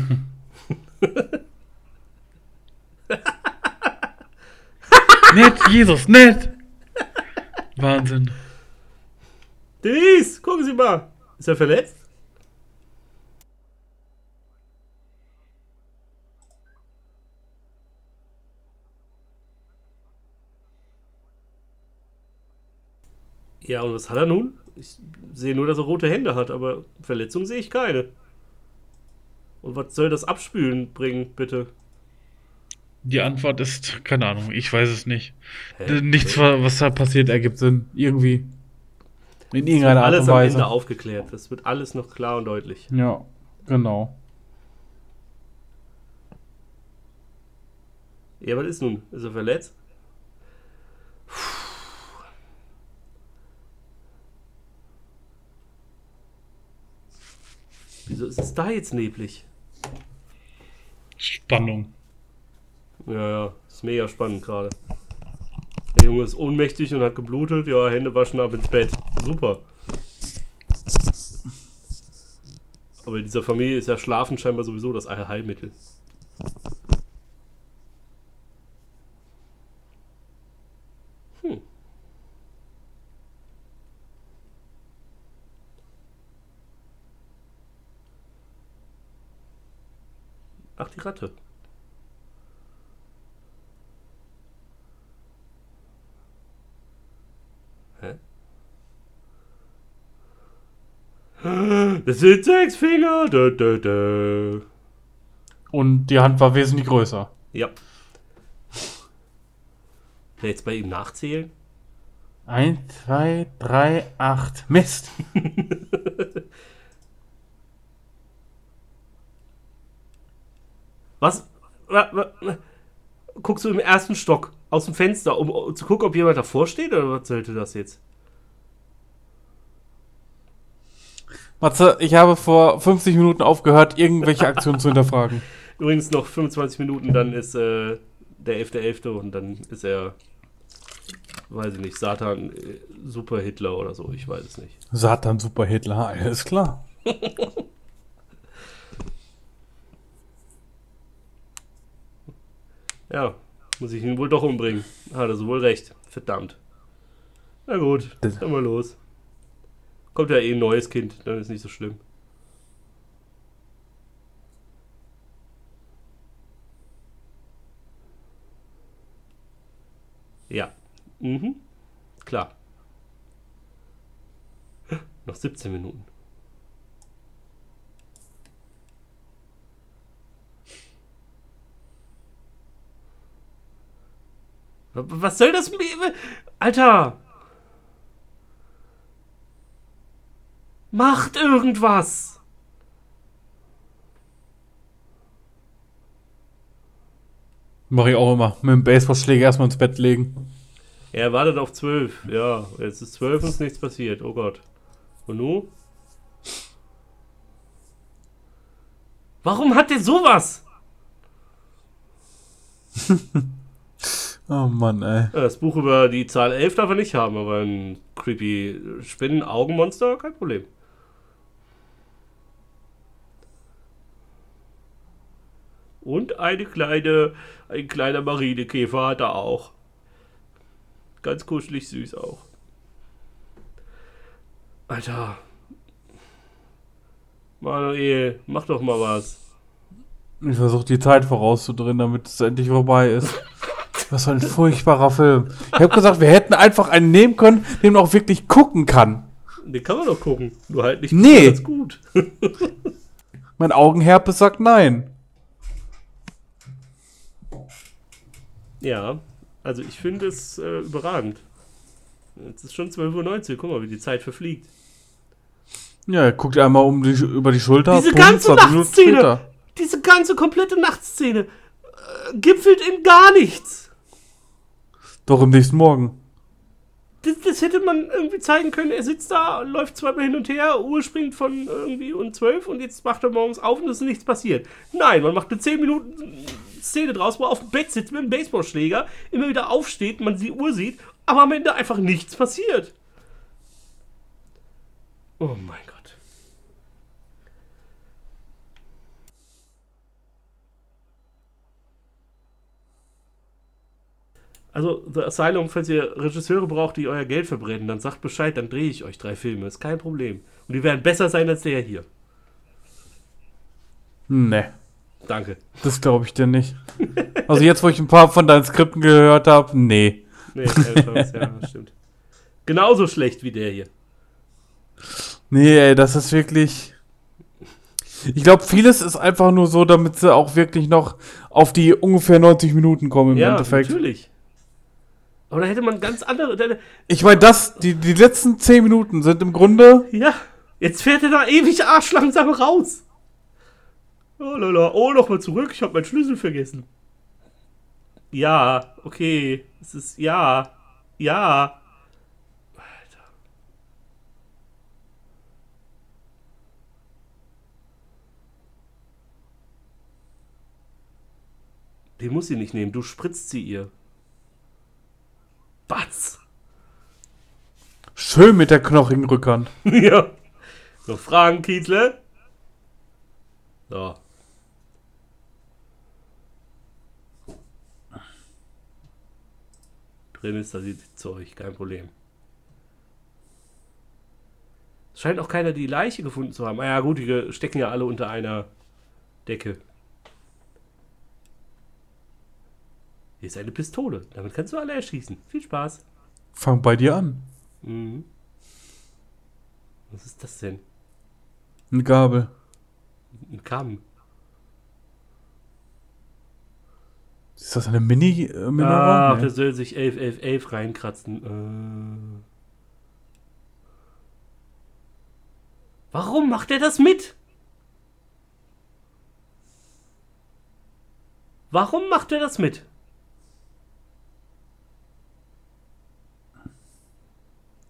Nett, Jesus, nett. Wahnsinn. Denise, gucken Sie mal. Ist er verletzt? Ja, und was hat er nun? Ich sehe nur, dass er rote Hände hat, aber Verletzung sehe ich keine. Und was soll das Abspülen bringen, bitte? Die Antwort ist, keine Ahnung, ich weiß es nicht. Hä? Nichts, wa- was da passiert, ergibt Sinn. Irgendwie. In irgendeiner Art alles und am Weise. Ende aufgeklärt. Das wird alles noch klar und deutlich. Ja, genau. Ja, was ist nun? Ist er verletzt? Wieso ist es da jetzt neblig? Spannung. Ja, ja, ist mega spannend gerade. Der Junge ist ohnmächtig und hat geblutet. Ja, Hände waschen ab ins Bett. Super. Aber in dieser Familie ist ja Schlafen scheinbar sowieso das Heilmittel. Hm. Ach, die Ratte. Hä? Das sind sechs Finger. Dö, dö, dö. Und die Hand war wesentlich größer. Ja. Jetzt bei ihm nachzählen? 1, 2, 3, 8. Mist. Was? Wa- wa- wa- Guckst du im ersten Stock aus dem Fenster, um, zu gucken, ob jemand davor steht? Oder was sollte das jetzt? Matze, ich habe vor 50 Minuten aufgehört, irgendwelche Aktionen zu hinterfragen. Übrigens noch 25 Minuten, dann ist äh, der 11.11. und dann ist er, weiß ich nicht, Satan, äh, Super Hitler oder so, ich weiß es nicht. Satan, Super Hitler, alles klar. Ja, muss ich ihn wohl doch umbringen. Hat er so wohl recht. Verdammt. Na gut, Das- dann mal los. Kommt ja eh ein neues Kind, dann ist nicht so schlimm. Ja. Mhm. Klar. Noch 17 Minuten. Was soll das? Alter! Macht irgendwas! Mach ich auch immer. Mit dem Baseballschläger erstmal ins Bett legen. Er wartet auf 12. Ja, jetzt ist 12 und ist nichts passiert. Oh Gott. Und nu? Warum hat der sowas? Oh Mann, ey. Das Buch über die Zahl 11 darf er nicht haben, aber ein creepy Spinnen-Augenmonster, kein Problem. Und eine kleine, ein kleiner Marinekäfer hat er auch. Ganz kuschelig süß auch. Alter. Manuel, mach doch mal was. Ich versuche die Zeit vorauszudrehen, damit es endlich vorbei ist. Was für ein furchtbarer Film. Ich habe gesagt, wir hätten einfach einen nehmen können, den man auch wirklich gucken kann. Den kann man doch gucken. Nur halt nicht Nee. besonders gut. Mein Augenherpes sagt nein. Ja, also ich finde es äh, überragend. Jetzt ist schon 12.19 Uhr, guck mal, wie die Zeit verfliegt. Ja, er guckt einmal um die, über die Schulter. Diese ganze 20 Minuten Nachtszene, diese ganze komplette Nachtszene äh, gipfelt in gar nichts. Doch im nächsten Morgen. Das, das hätte man irgendwie zeigen können. Er sitzt da, läuft zweimal hin und her, Uhr springt von irgendwie um 12 und jetzt macht er morgens auf und es ist nichts passiert. Nein, man macht eine 10 Minuten Szene draus, wo er auf dem Bett sitzt mit einem Baseballschläger, immer wieder aufsteht, man die Uhr sieht, aber am Ende einfach nichts passiert. Oh mein Gott. Also, The Asylum, falls ihr Regisseure braucht, die euer Geld verbrennen, dann sagt Bescheid, dann drehe ich euch drei Filme. Ist kein Problem. Und die werden besser sein als der hier. Ne, Danke. das glaube ich dir nicht. Also jetzt, wo ich ein paar von deinen Skripten gehört habe, nee. Nee, Elfhaus, ja, stimmt. Genauso schlecht wie der hier. Nee, ey, das ist wirklich. Ich glaube, vieles ist einfach nur so, damit sie auch wirklich noch auf die ungefähr 90 Minuten kommen im ja, Endeffekt. natürlich. Aber da hätte man ganz andere. Ich meine, das, die, die letzten 10 Minuten sind im Grunde. ja, jetzt fährt er da ewig arschlangsam raus. Oh, lala. oh nochmal zurück, ich habe meinen Schlüssel vergessen. Ja, okay. Es ist ja. Ja. Alter. Den muss sie nicht nehmen, du spritzt sie ihr. Batz. Schön mit der knochigen Rückhand. ja. Noch Fragen, Kiezle? So. Drin ist da die Zeug, kein Problem. Es scheint auch keiner die Leiche gefunden zu haben. Ah ja, gut, die stecken ja alle unter einer Decke. Hier ist eine Pistole. Damit kannst du alle erschießen. Viel Spaß. Fang bei dir an. Mhm. Was ist das denn? Eine Gabel. Ein Kamm. Ist das eine Mini äh, Mineral? der nee. soll sich 11, 11, 11 reinkratzen. Äh. Warum macht er das mit? Warum macht er das mit?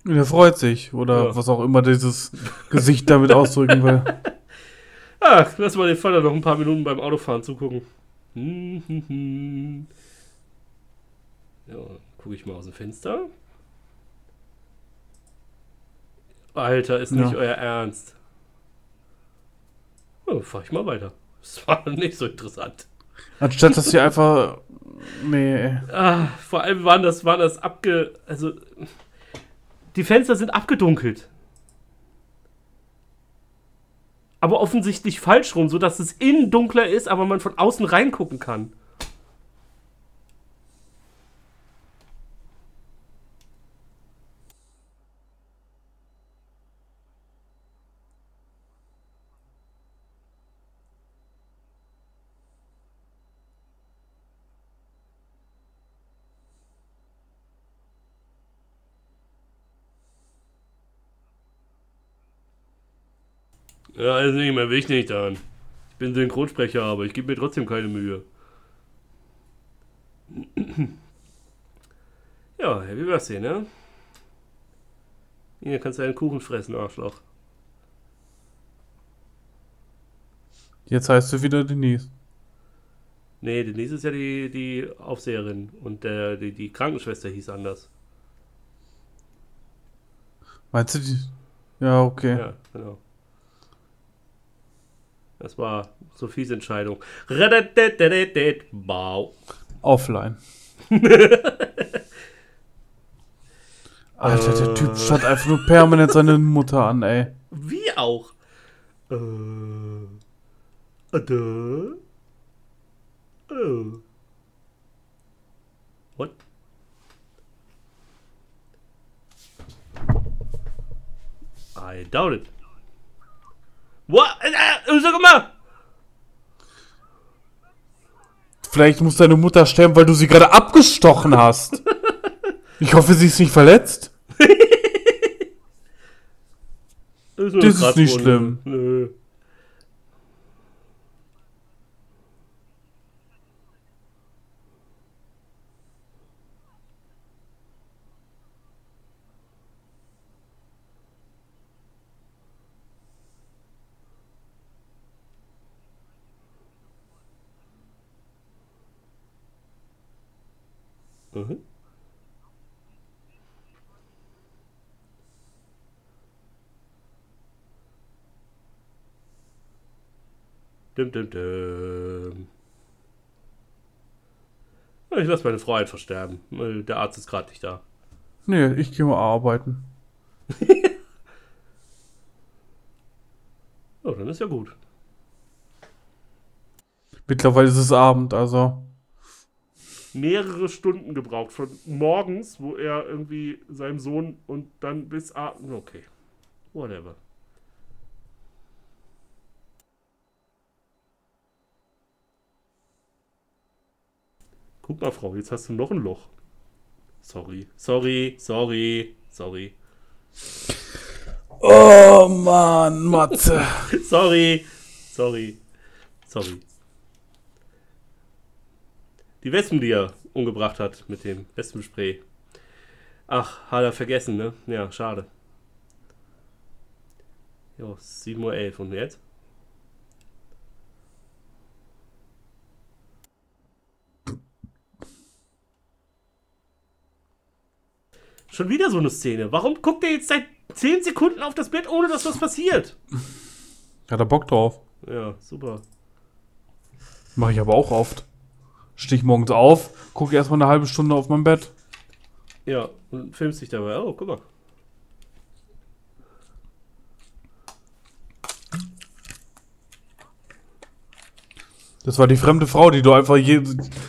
Der freut sich. Oder Ja. was auch immer dieses Gesicht damit ausdrücken will. Ach, lass mal den Vater noch ein paar Minuten beim Autofahren zugucken. Hm, hm, hm. Ja, gucke ich mal aus dem Fenster. Alter, ist nicht Ja. euer Ernst. Oh, fahr ich mal weiter. Das war nicht so interessant. Anstatt dass sie einfach. Nee. Ah, vor allem waren das, waren das abge... Also, die Fenster sind abgedunkelt. Aber offensichtlich falsch rum, sodass es innen dunkler ist, aber man von außen reingucken kann. Ja, ist nicht mehr wichtig dann. Ich bin Synchronsprecher, aber ich gebe mir trotzdem keine Mühe. Ja, wie war's hier, ne? Hier kannst du einen Kuchen fressen, Arschloch. Jetzt heißt du wieder Denise. Nee, Denise ist ja die, die Aufseherin und der, die, die Krankenschwester hieß anders. Meinst du die? Ja, okay. Ja, genau. Das war Sophies Entscheidung. Bau. Offline. Alter, der Typ schaut einfach nur permanent seine Mutter an, ey. Wie auch? Äh. Äh. Oh. What? I doubt it. What? Äh, äh, sag mal! Vielleicht muss deine Mutter sterben, weil du sie gerade abgestochen hast. Ich hoffe, sie ist nicht verletzt. Das ist, Das ist nicht schlimm. Nö. Mhm. Dim, dim, dim. Ich lasse meine Frau einfach sterben. Der Arzt ist gerade nicht da. Nee, ich gehe mal arbeiten. Oh, dann ist ja gut. Mittlerweile ist es Abend, also. Mehrere Stunden gebraucht. Von morgens, wo er irgendwie seinem Sohn und dann bis abends. Okay. Whatever. Guck mal, Frau, jetzt hast du noch ein Loch. Sorry, sorry, sorry, sorry. Oh Mann, Matze. Sorry, sorry, sorry. Die Wespen, die er umgebracht hat mit dem Wespenspray. Ach, hat er vergessen, ne? Ja, schade. Jo, 7.11 Uhr und jetzt? Schon wieder so eine Szene. Warum guckt er jetzt seit 10 Sekunden auf das Bett, ohne dass was passiert? Hat er Bock drauf. Ja, super. Mache ich aber auch oft. Stich morgens auf, gucke erstmal eine halbe Stunde auf mein Bett. Ja, und filmst dich dabei. Oh, guck mal. Das war die fremde Frau, die du einfach je,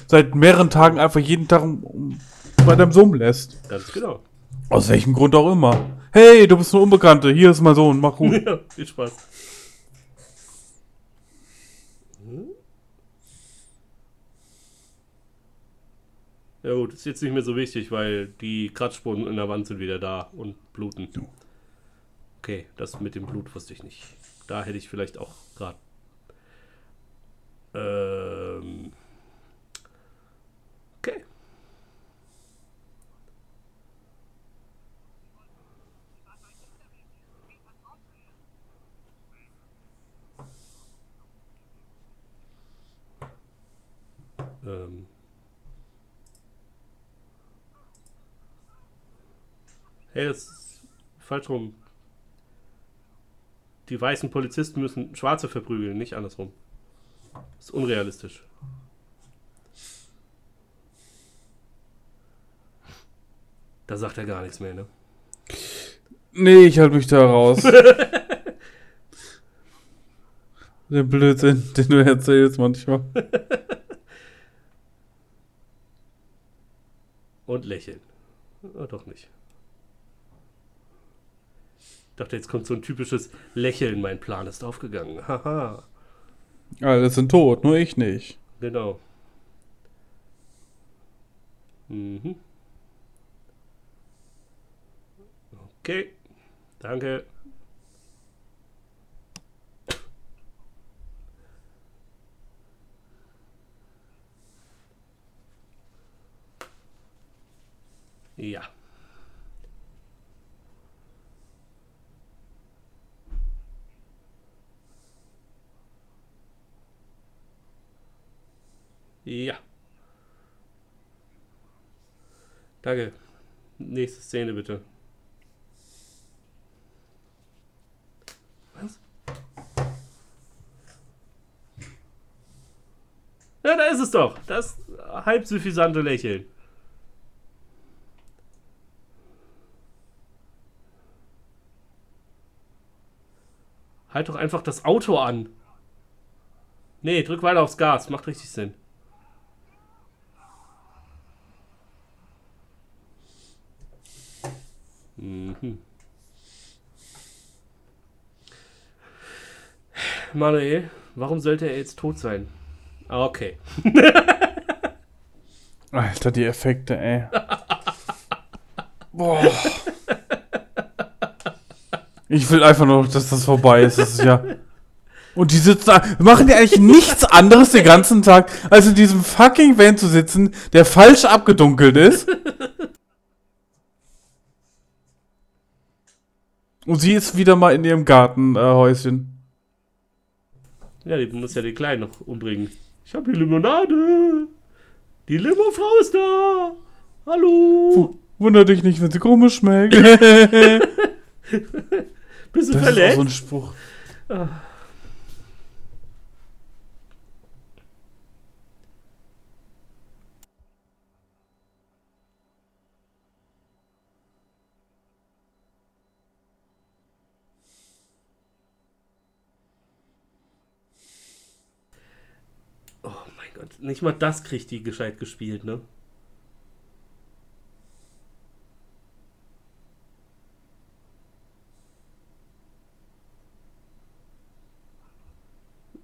seit mehreren Tagen einfach jeden Tag bei deinem Sohn lässt. Ganz genau. Aus welchem Grund auch immer. Hey, du bist eine Unbekannte. Hier ist mein Sohn. Mach gut. Ja, viel Spaß. Ja gut, ist jetzt nicht mehr so wichtig, weil die Kratzspuren in der Wand sind wieder da und bluten. Okay, das mit dem Blut wusste ich nicht. Da hätte ich vielleicht auch gerade. Ähm. Okay. Ähm. Hey, das ist falsch rum. Die weißen Polizisten müssen Schwarze verprügeln, nicht andersrum. Das ist unrealistisch. Da sagt er gar nichts mehr, ne? Nee, ich halte mich da raus. Der Blödsinn, den du erzählst manchmal. Und lächeln. Ah, doch nicht. Ich dachte, jetzt kommt so ein typisches Lächeln. Mein Plan ist aufgegangen. Haha. Alle sind tot, nur ich nicht. Genau. Mhm. Okay. Danke. Ja. Ja. Danke. Nächste Szene bitte. Was? Ja, da ist es doch. Das halb suffisante Lächeln. Halt doch einfach das Auto an. Nee, drück weiter aufs Gas. Macht richtig Sinn. Mhm. Manuel, warum sollte er jetzt tot sein? Ah, Okay. Alter, die Effekte, ey. Boah. Ich will einfach nur, dass das vorbei ist. Das ist ja. Und die sitzen da, machen die eigentlich nichts anderes den ganzen Tag, als in diesem fucking Van zu sitzen, der falsch abgedunkelt ist. Und sie ist wieder mal in ihrem Gartenhäuschen. Ja, die muss ja den Kleinen noch umbringen. Ich habe hier Limonade. Die Limo-Frau ist da. Hallo. Wunder dich nicht, wenn sie komisch schmeckt. Bist du Das ist auch verletzt? so ein Spruch. oh mein Gott. Nicht mal das kriegt die gescheit gespielt, ne?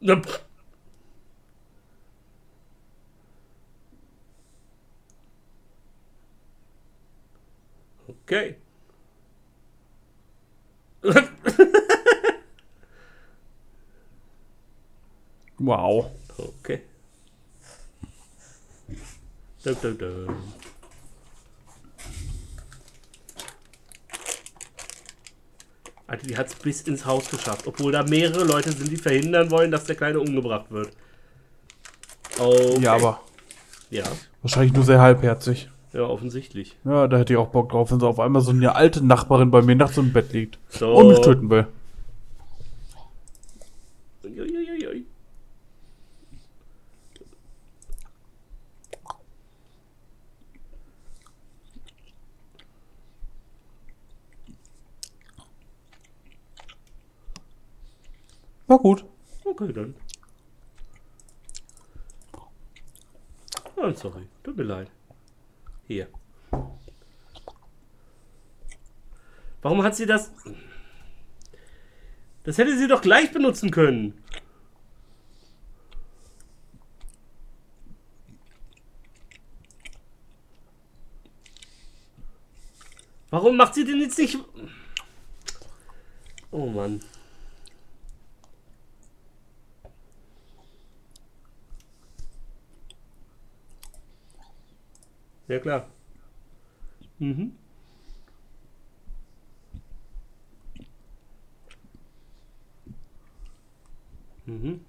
Okay. Wow. Okay. Dum, dum, dum. Alter, die hat es bis ins Haus geschafft, obwohl da mehrere Leute sind, die verhindern wollen, dass der Kleine umgebracht wird. Okay. Ja, aber Ja, wahrscheinlich nur sehr halbherzig. ja, offensichtlich. Ja, da hätte ich auch Bock drauf, wenn so auf einmal so eine alte Nachbarin bei mir nachts im Bett liegt So. und mich töten will. Na gut. Okay, dann. Oh, sorry. Tut mir leid. Hier. Warum hat sie das... Das hätte sie doch gleich benutzen können. Warum macht sie denn jetzt nicht... Oh Mann. Ja, klar. Mhm. Mhm.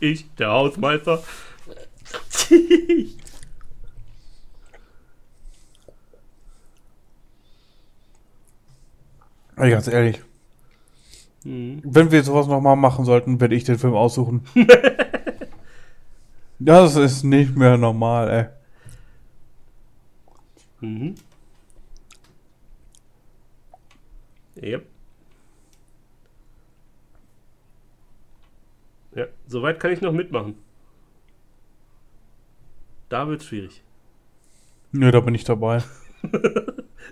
Ich, der Hausmeister. Ey, ganz ehrlich. mhm. Wenn wir sowas nochmal machen sollten, werde ich den Film aussuchen. das ist nicht mehr normal, ey. Mhm. Yep. Ja, soweit kann ich noch mitmachen. Da wird's schwierig. Nö, da bin ich dabei.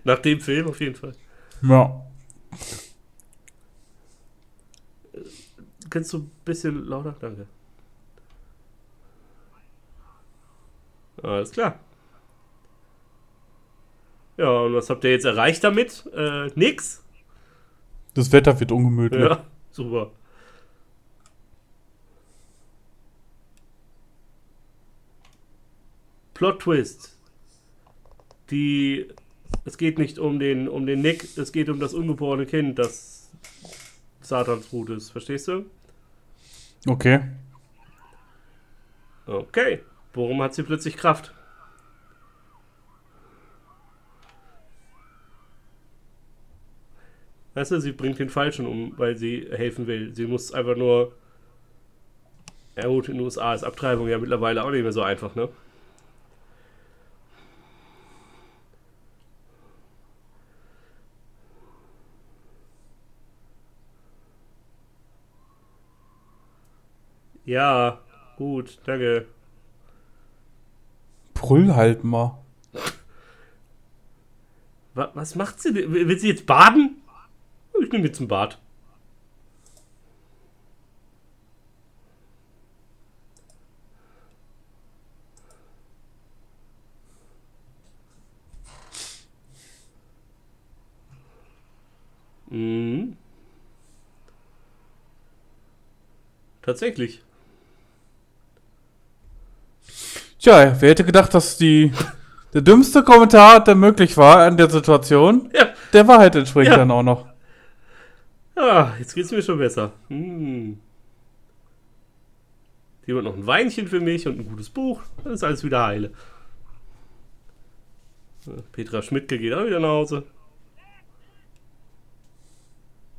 Nach dem Film auf jeden Fall. Ja. Kannst du ein bisschen lauter? Danke. Alles klar. Ja, und was habt ihr jetzt erreicht damit? Äh, nix? Das Wetter wird ungemütlich. Ja, super. Plot Twist. Die. Es geht nicht um den, um den Nick, es geht um das ungeborene Kind, das Satans Brut ist. Verstehst du? Okay. Okay. Warum hat sie plötzlich Kraft? Weißt du, sie bringt den Falschen um, weil sie helfen will. Sie muss einfach nur. Ja, gut, in den USA ist Abtreibung ja mittlerweile auch nicht mehr so einfach, ne? Ja, gut, danke. Brüll halt mal. Wa was macht sie denn? Will sie jetzt baden? Ich nehme jetzt ein Bad. Mhm. Tatsächlich. Tja, wer hätte gedacht, dass die der dümmste Kommentar, der möglich war an der Situation, Ja. der Wahrheit entspricht Ja. dann auch noch. Ah, jetzt geht's mir schon besser. Hm. Jemand noch ein Weinchen für mich und ein gutes Buch. Dann ist alles wieder heile. Petra Schmidtke geht auch wieder nach Hause.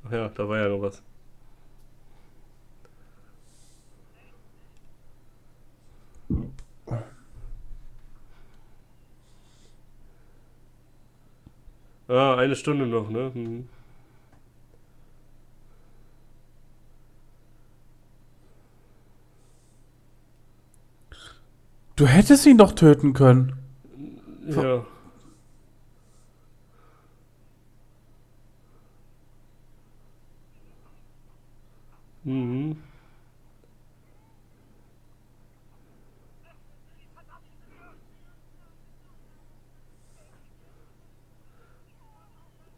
Ach ja, da war ja noch was. Ah, eine Stunde noch, ne? Hm. Du hättest ihn doch töten können. Ja. Mhm.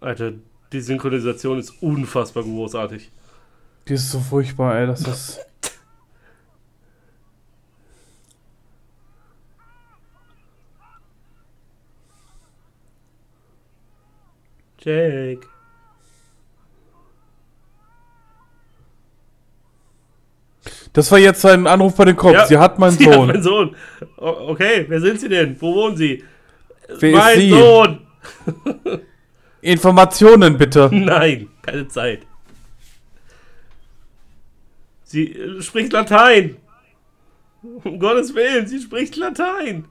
Alter, die Synchronisation ist unfassbar großartig. Die ist so furchtbar, ey. Das ist. Jake. Das war jetzt ein Anruf bei den Cops. Ja, Sie hat meinen sie hat Sohn. meinen Sohn. Okay, wer sind Sie denn? Wo wohnen Sie? Wer mein ist sie? Sohn. Informationen bitte. Nein, keine Zeit. Sie äh, spricht Latein. Um Gottes Willen, sie spricht Latein.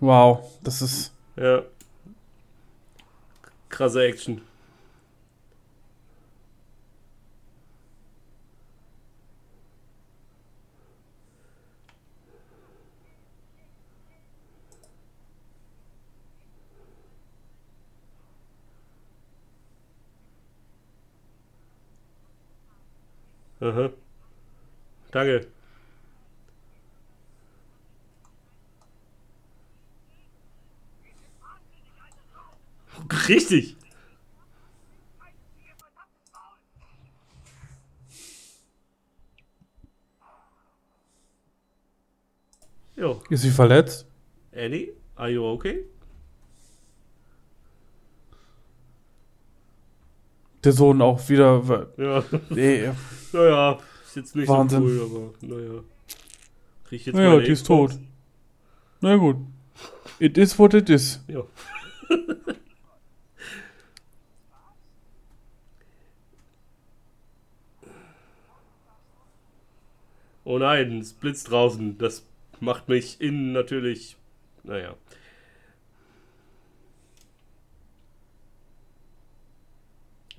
Wow, das ist. Ja. Krasse Action. Aha. Danke. Richtig. Jo, Ist sie verletzt? Annie, are you okay? Der Sohn auch wieder. Ja, Ey, naja, ist jetzt nicht Wahnsinn. so cool, aber naja. Krieg ich jetzt Naja, die ist tot. na gut. It is what it is. Ja. oh nein, es blitzt draußen. Das macht mich innen natürlich. Naja.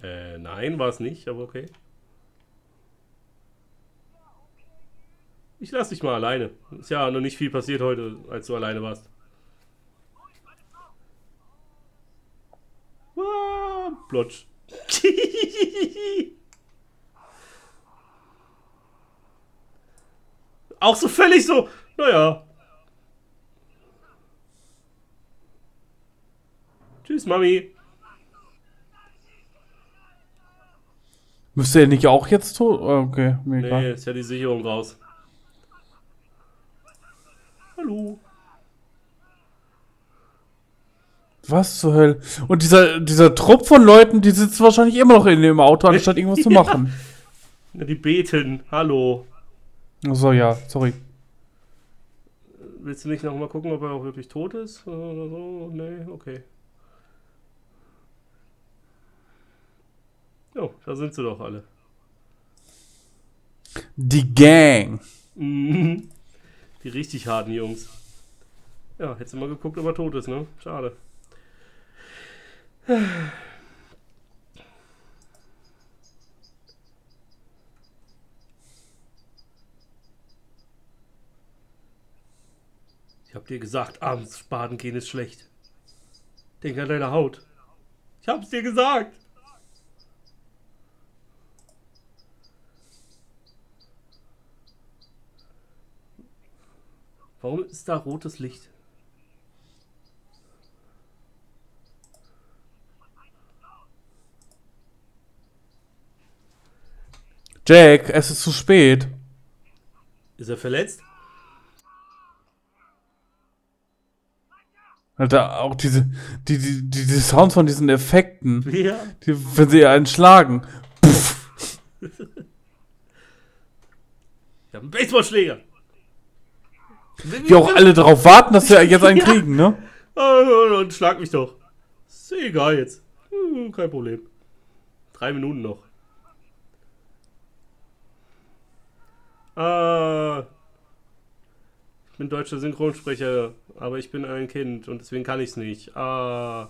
Äh, nein, war es nicht, aber okay. Ich lass dich mal alleine. Ist ja noch nicht viel passiert heute, als du alleine warst. Ah, Plotsch. Auch so völlig so, naja. Tschüss, Mami. Müsste er nicht auch jetzt tot? Okay, mir Nee, egal. ist ja die Sicherung raus. Hallo. Was zur Hölle? Und dieser, dieser Trupp von Leuten, die sitzen wahrscheinlich immer noch in dem Auto, anstatt irgendwas zu machen. Die beten. Hallo. Achso, ja, sorry. Willst du nicht noch mal gucken, ob er auch wirklich tot ist? Oder so? Nee, okay. Jo, da sind sie doch alle. Die Gang. Mhm. Die richtig harten Jungs. Ja, hättest du mal geguckt, ob er tot ist, ne? Schade. Ich hab dir gesagt, abends baden gehen ist schlecht. Denk an deine Haut. Ich hab's dir gesagt. Warum ist da rotes Licht? Jack, es ist zu spät. Ist er verletzt? Alter, auch diese, die, die, die, die Sounds von diesen Effekten, Ja. die, wenn sie einen schlagen. Ich hab einen Baseballschläger. Die auch alle darauf warten, dass wir jetzt einen Ja. kriegen, ne? Ah, Und schlag mich doch. Ist egal jetzt. Hm, Kein Problem. Drei Minuten noch. Ah. Ich bin deutscher Synchronsprecher, aber ich bin ein Kind und deswegen kann ich es nicht. Ah.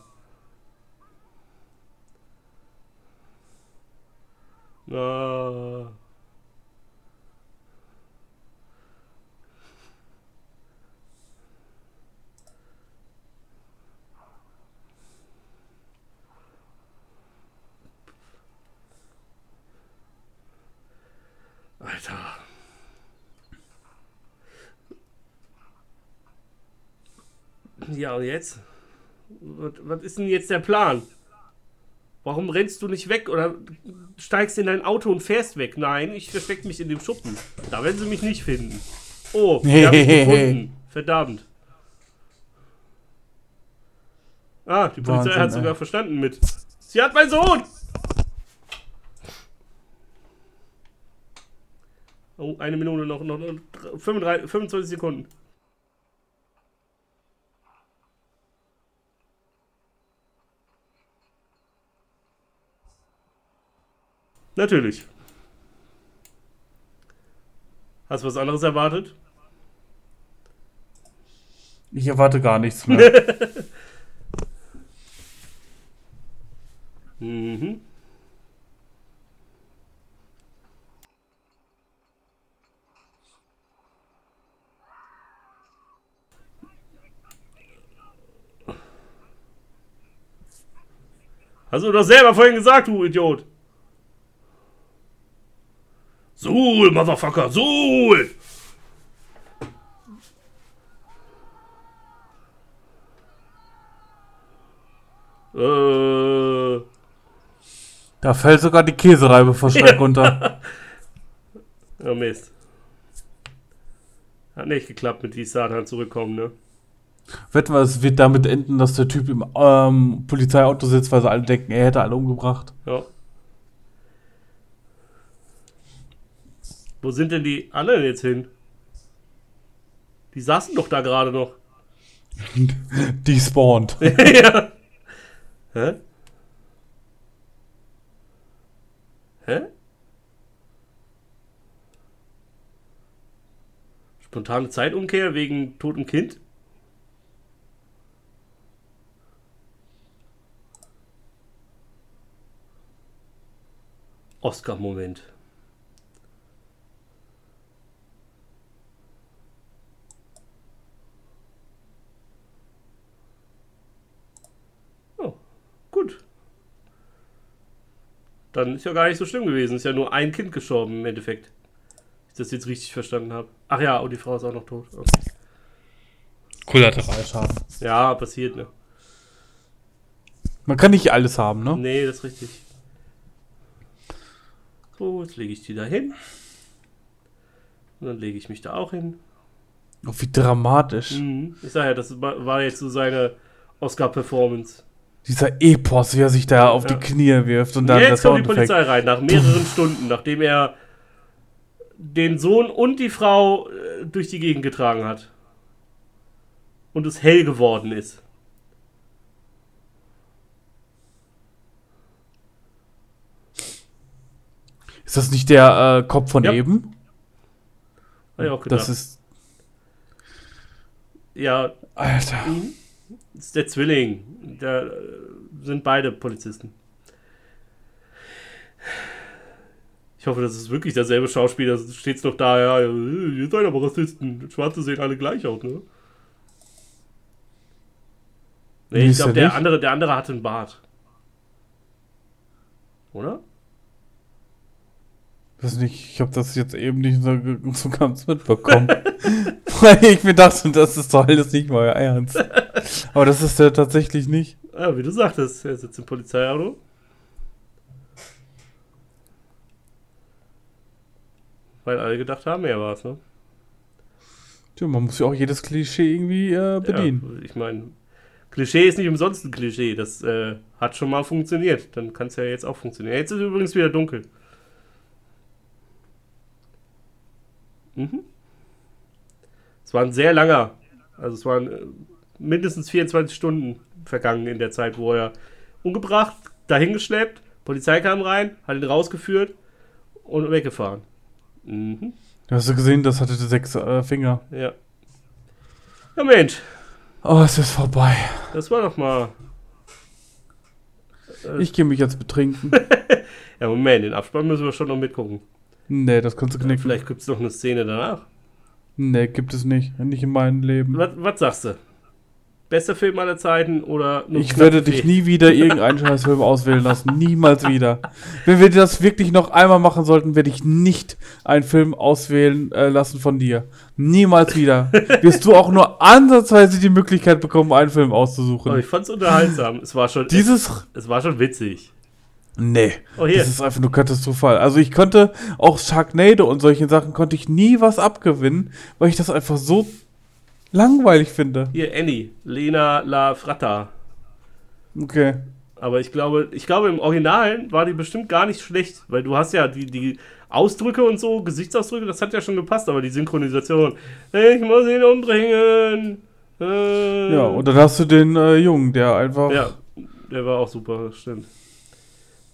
Ah. Alter. Ja, und jetzt? Was, was ist denn jetzt der Plan? Warum rennst du nicht weg oder steigst in dein Auto und fährst weg? Nein, ich verstecke mich in dem Schuppen. Da werden sie mich nicht finden. Oh, wir haben mich gefunden. Verdammt. Ah, die Polizei Wahnsinn, hat sogar ey. verstanden mit. Sie hat meinen Sohn! Oh, eine Minute noch, noch, noch 35, 25 Sekunden. Natürlich. Hast du was anderes erwartet? Ich erwarte gar nichts mehr. Mhm. Hast du doch selber vorhin gesagt, du Idiot. Suhl, Motherfucker, Suhl! Äh. da fällt sogar die Käsereibe vor Schreck runter. Oh Mist. Hat nicht geklappt mit die Satan zurückkommen, ne? Wetten es wird damit enden, dass der Typ im ähm, Polizeiauto sitzt, weil sie alle denken, er hätte alle umgebracht. Ja. Wo sind denn die anderen jetzt hin? Die saßen doch da gerade noch. Die spawnt. ja. Hä? Hä? Spontane Zeitumkehr wegen totem Kind? Oscar-Moment. Oh, gut. Dann ist ja gar nicht so schlimm gewesen. Ist ja nur ein Kind gestorben im Endeffekt. Ich das jetzt richtig verstanden habe. Ach ja, und die Frau ist auch noch tot. Okay. Kollateralschaden. Ja, passiert, ne? Man kann nicht alles haben, ne? Nee, das ist richtig. So, jetzt lege ich die da hin. Und dann lege ich mich da auch hin. Oh, wie dramatisch. Mhm. Ich sag ja, das war jetzt so seine Oscar-Performance. Dieser Epos, wie er sich da auf Ja. die Knie wirft und dann Jetzt kommt die. Polizei rein, nach mehreren Stunden, nachdem er den Sohn und die Frau äh, durch die Gegend getragen hat. Und es hell geworden ist. Ist das nicht der äh, Kopf von Ja. eben? Hab ich auch gedacht. Das ist. ja, Alter. das ist der Zwilling. Da äh, sind beide Polizisten. Ich hoffe, das ist wirklich derselbe Schauspieler. Steht's doch da, ja, ihr seid aber Rassisten. Schwarze sehen alle gleich aus, ne? Nee, ich glaube, er der nicht. andere, der andere hatte einen Bart. Oder? Weiß nicht, ich habe das jetzt eben nicht so, ganz mitbekommen. Weil ich mir dachte, das ist doch alles nicht mal Ernst. Aber das ist der tatsächlich nicht. Ja, wie du sagtest, er sitzt im Polizeiauto. Weil alle gedacht haben, er war's, ne? Tja, man muss ja auch jedes Klischee irgendwie äh, bedienen. Ja, ich meine, Klischee ist nicht umsonst ein Klischee. Das äh, hat schon mal funktioniert. Dann kann es ja jetzt auch funktionieren. Jetzt ist übrigens wieder dunkel. Mhm. Es war ein sehr langer, also es waren äh, mindestens 24 Stunden vergangen in der Zeit, wo er umgebracht, dahingeschleppt, Polizei kam rein, hat ihn rausgeführt und weggefahren. Mhm. Hast du gesehen, das hatte sechs äh, Finger. Ja. Ja, Mensch, Oh, es ist vorbei. das war doch mal. Ich gehe mich jetzt betrinken. Ja, Moment, den Abspann müssen wir schon noch mitgucken. Nee, das kannst du knicken. Vielleicht gibt es noch eine Szene danach. Nee, gibt es nicht. Nicht in meinem Leben. Was, was sagst du? Bester Film aller Zeiten oder nur Ich werde dich nie wieder irgendeinen Scheißfilm auswählen lassen. Niemals wieder. Wenn wir das wirklich noch einmal machen sollten, werde ich nicht einen Film auswählen äh, lassen von dir. Niemals wieder. Wirst du auch nur ansatzweise die Möglichkeit bekommen, einen Film Aber auszusuchen. ich fand's unterhaltsam. Es war schon, Dieses. es war schon witzig. Nee. Oh. Das ist einfach nur katastrophal. Also ich konnte auch Sharknado und solchen Sachen konnte ich nie was abgewinnen, weil ich das einfach so langweilig finde. Hier, Annie, Lena La Fratta. Okay. Aber ich glaube, ich glaube, im Originalen war die bestimmt gar nicht schlecht, weil du hast ja die, die Ausdrücke und so, Gesichtsausdrücke, das hat ja schon gepasst, aber die Synchronisation, ich muss ihn umbringen. Äh, Ja, und dann hast du den äh, Jungen, der einfach. Ja, der war auch super, stimmt.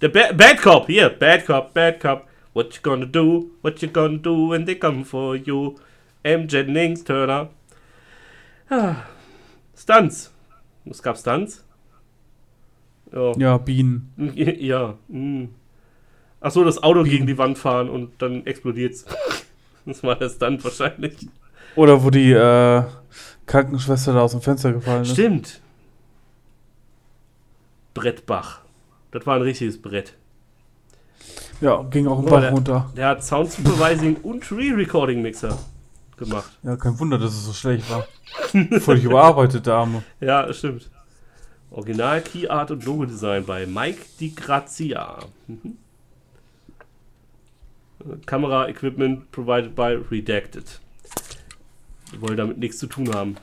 Der ba Bad Cop, hier, Bad Cop, Bad Cop. What you gonna do? What you gonna do when they come for you? M. Jennings Turner. Ah, Stunts. Es gab Stunts. Ja. Ja, Bienen. Ja. mm. Ach so, das Auto gegen die Wand fahren und dann explodiert's. Das war der Stunt wahrscheinlich. Oder wo die äh, Krankenschwester da aus dem Fenster gefallen ist. Stimmt. Brettbach. Das war ein richtiges Brett. Ja, ging auch ein Bach der- runter. Der hat Sound Supervising und Re-Recording Mixer gemacht. Ja, kein Wunder, dass es so schlecht war. Völlig überarbeitet, der Arme. Ja, das stimmt. Original Key Art und Logo Design bei Mike Di Grazia. Mhm. Kamera Equipment provided by Redacted. Die wollen damit nichts zu tun haben.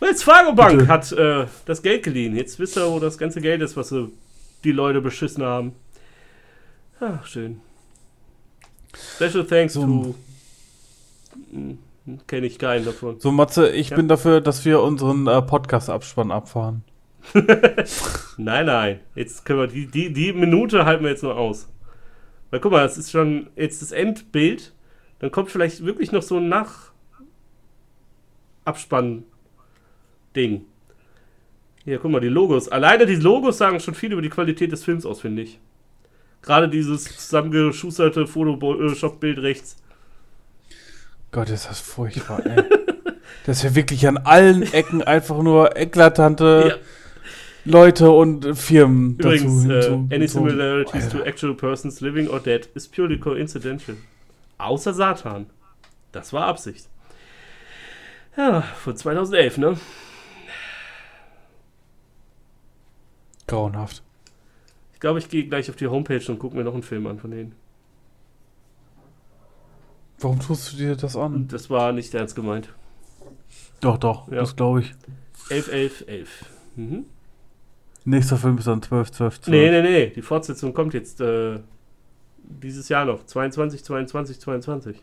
Wells Fargo Bank Bitte. hat äh, das Geld geliehen. Jetzt wisst ihr, wo das ganze Geld ist, was sie, die Leute beschissen haben. Ach, schön. Special thanks So. to. Kenne ich keinen davon. So, Matze, ich Ja. bin dafür, dass wir unseren äh, Podcast-Abspann abfahren. Nein, nein. Jetzt können wir die, die, die Minute halten wir jetzt nur aus. Weil guck mal, das ist schon jetzt das Endbild. Dann kommt vielleicht wirklich noch so ein Nach Abspann-Ding. Hier, guck mal, die Logos. Alleine die Logos sagen schon viel über die Qualität des Films aus, finde ich. Gerade dieses zusammengeschusterte Photoshop-Bild rechts. Gott, ist das furchtbar, ey. Das ist ja wirklich an allen Ecken einfach nur eklatante Ja. Leute und äh, Firmen Übrigens, äh, hinzu- any similarities to Alter. actual persons living or dead is purely coincidental. Außer Satan. Das war Absicht. Ja, von 2011, ne? Grauenhaft. Ich glaube, ich gehe gleich auf die Homepage und gucke mir noch einen Film an von denen. Warum tust du dir das an? Das war nicht ernst gemeint. Doch, doch, Ja. das glaube ich. 11, 11, 11. Mhm. Nächster Film ist dann 12, 12, 12. Nee, nee, nee. Die Fortsetzung kommt jetzt äh, dieses Jahr noch. 22, 22, 22.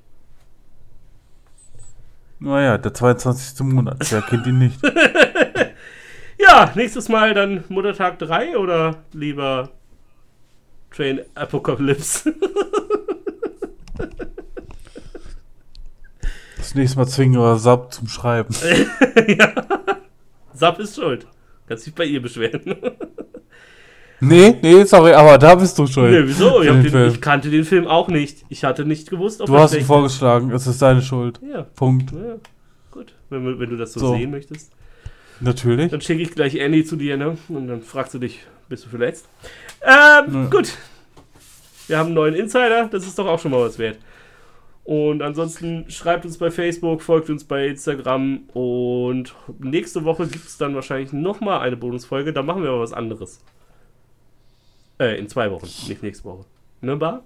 Naja, der 22. Monat. Wer kennt ihn nicht? Ja, nächstes Mal dann Muttertag 3 oder lieber Train Apocalypse? Das nächste Mal zwingen wir Sub zum Schreiben. ja. Sap ist schuld. Kannst dich bei ihr beschweren. Nee, nee, sorry, aber da bist du schuld. nee, wieso? Ich, den ich kannte den Film auch nicht. Ich hatte nicht gewusst, ob Du hast ihn vorgeschlagen, es ist deine Schuld. Ja, Punkt. ja, gut. Wenn, wenn du das so, So. sehen möchtest. Natürlich. Dann schicke ich gleich Annie zu dir, ne? Und dann fragst du dich, bist du verletzt? Ähm, Ja. gut. Wir haben einen neuen Insider, das ist doch auch schon mal was wert. Und ansonsten schreibt uns bei Facebook, folgt uns bei Instagram und nächste Woche gibt es dann wahrscheinlich nochmal eine Bonusfolge. Da machen wir aber was anderes. Äh, in zwei Wochen, nicht nächste Woche. Ne, Bar?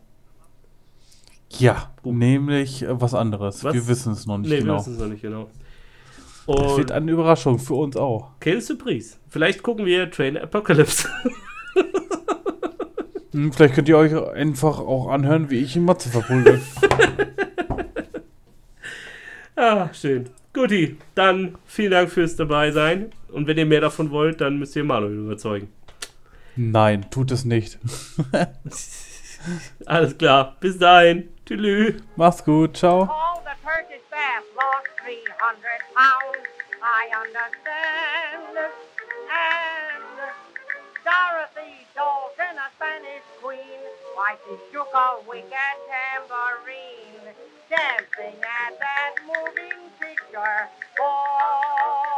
Ja, nämlich äh, was anderes. Was? Wir wissen es noch nicht Nee, wir genau. wissen es noch nicht genau. Es Und wird eine Überraschung für uns auch. Quelle Surprise. Vielleicht gucken wir Train Apocalypse. Hm, vielleicht könnt ihr euch einfach auch anhören, wie ich in Matze verprügel. Ah, schön. Guti, dann vielen Dank fürs dabei sein. Und wenn ihr mehr davon wollt, dann müsst ihr Manuel überzeugen. Nein, tut es nicht. Alles klar. Bis dahin. Tschüss. Mach's gut, ciao. The lost 300 pounds. I understand. And Dorothy Dalton, a Spanish queen, why she shook a wicked tambourine, dancing at that moving picture. Oh,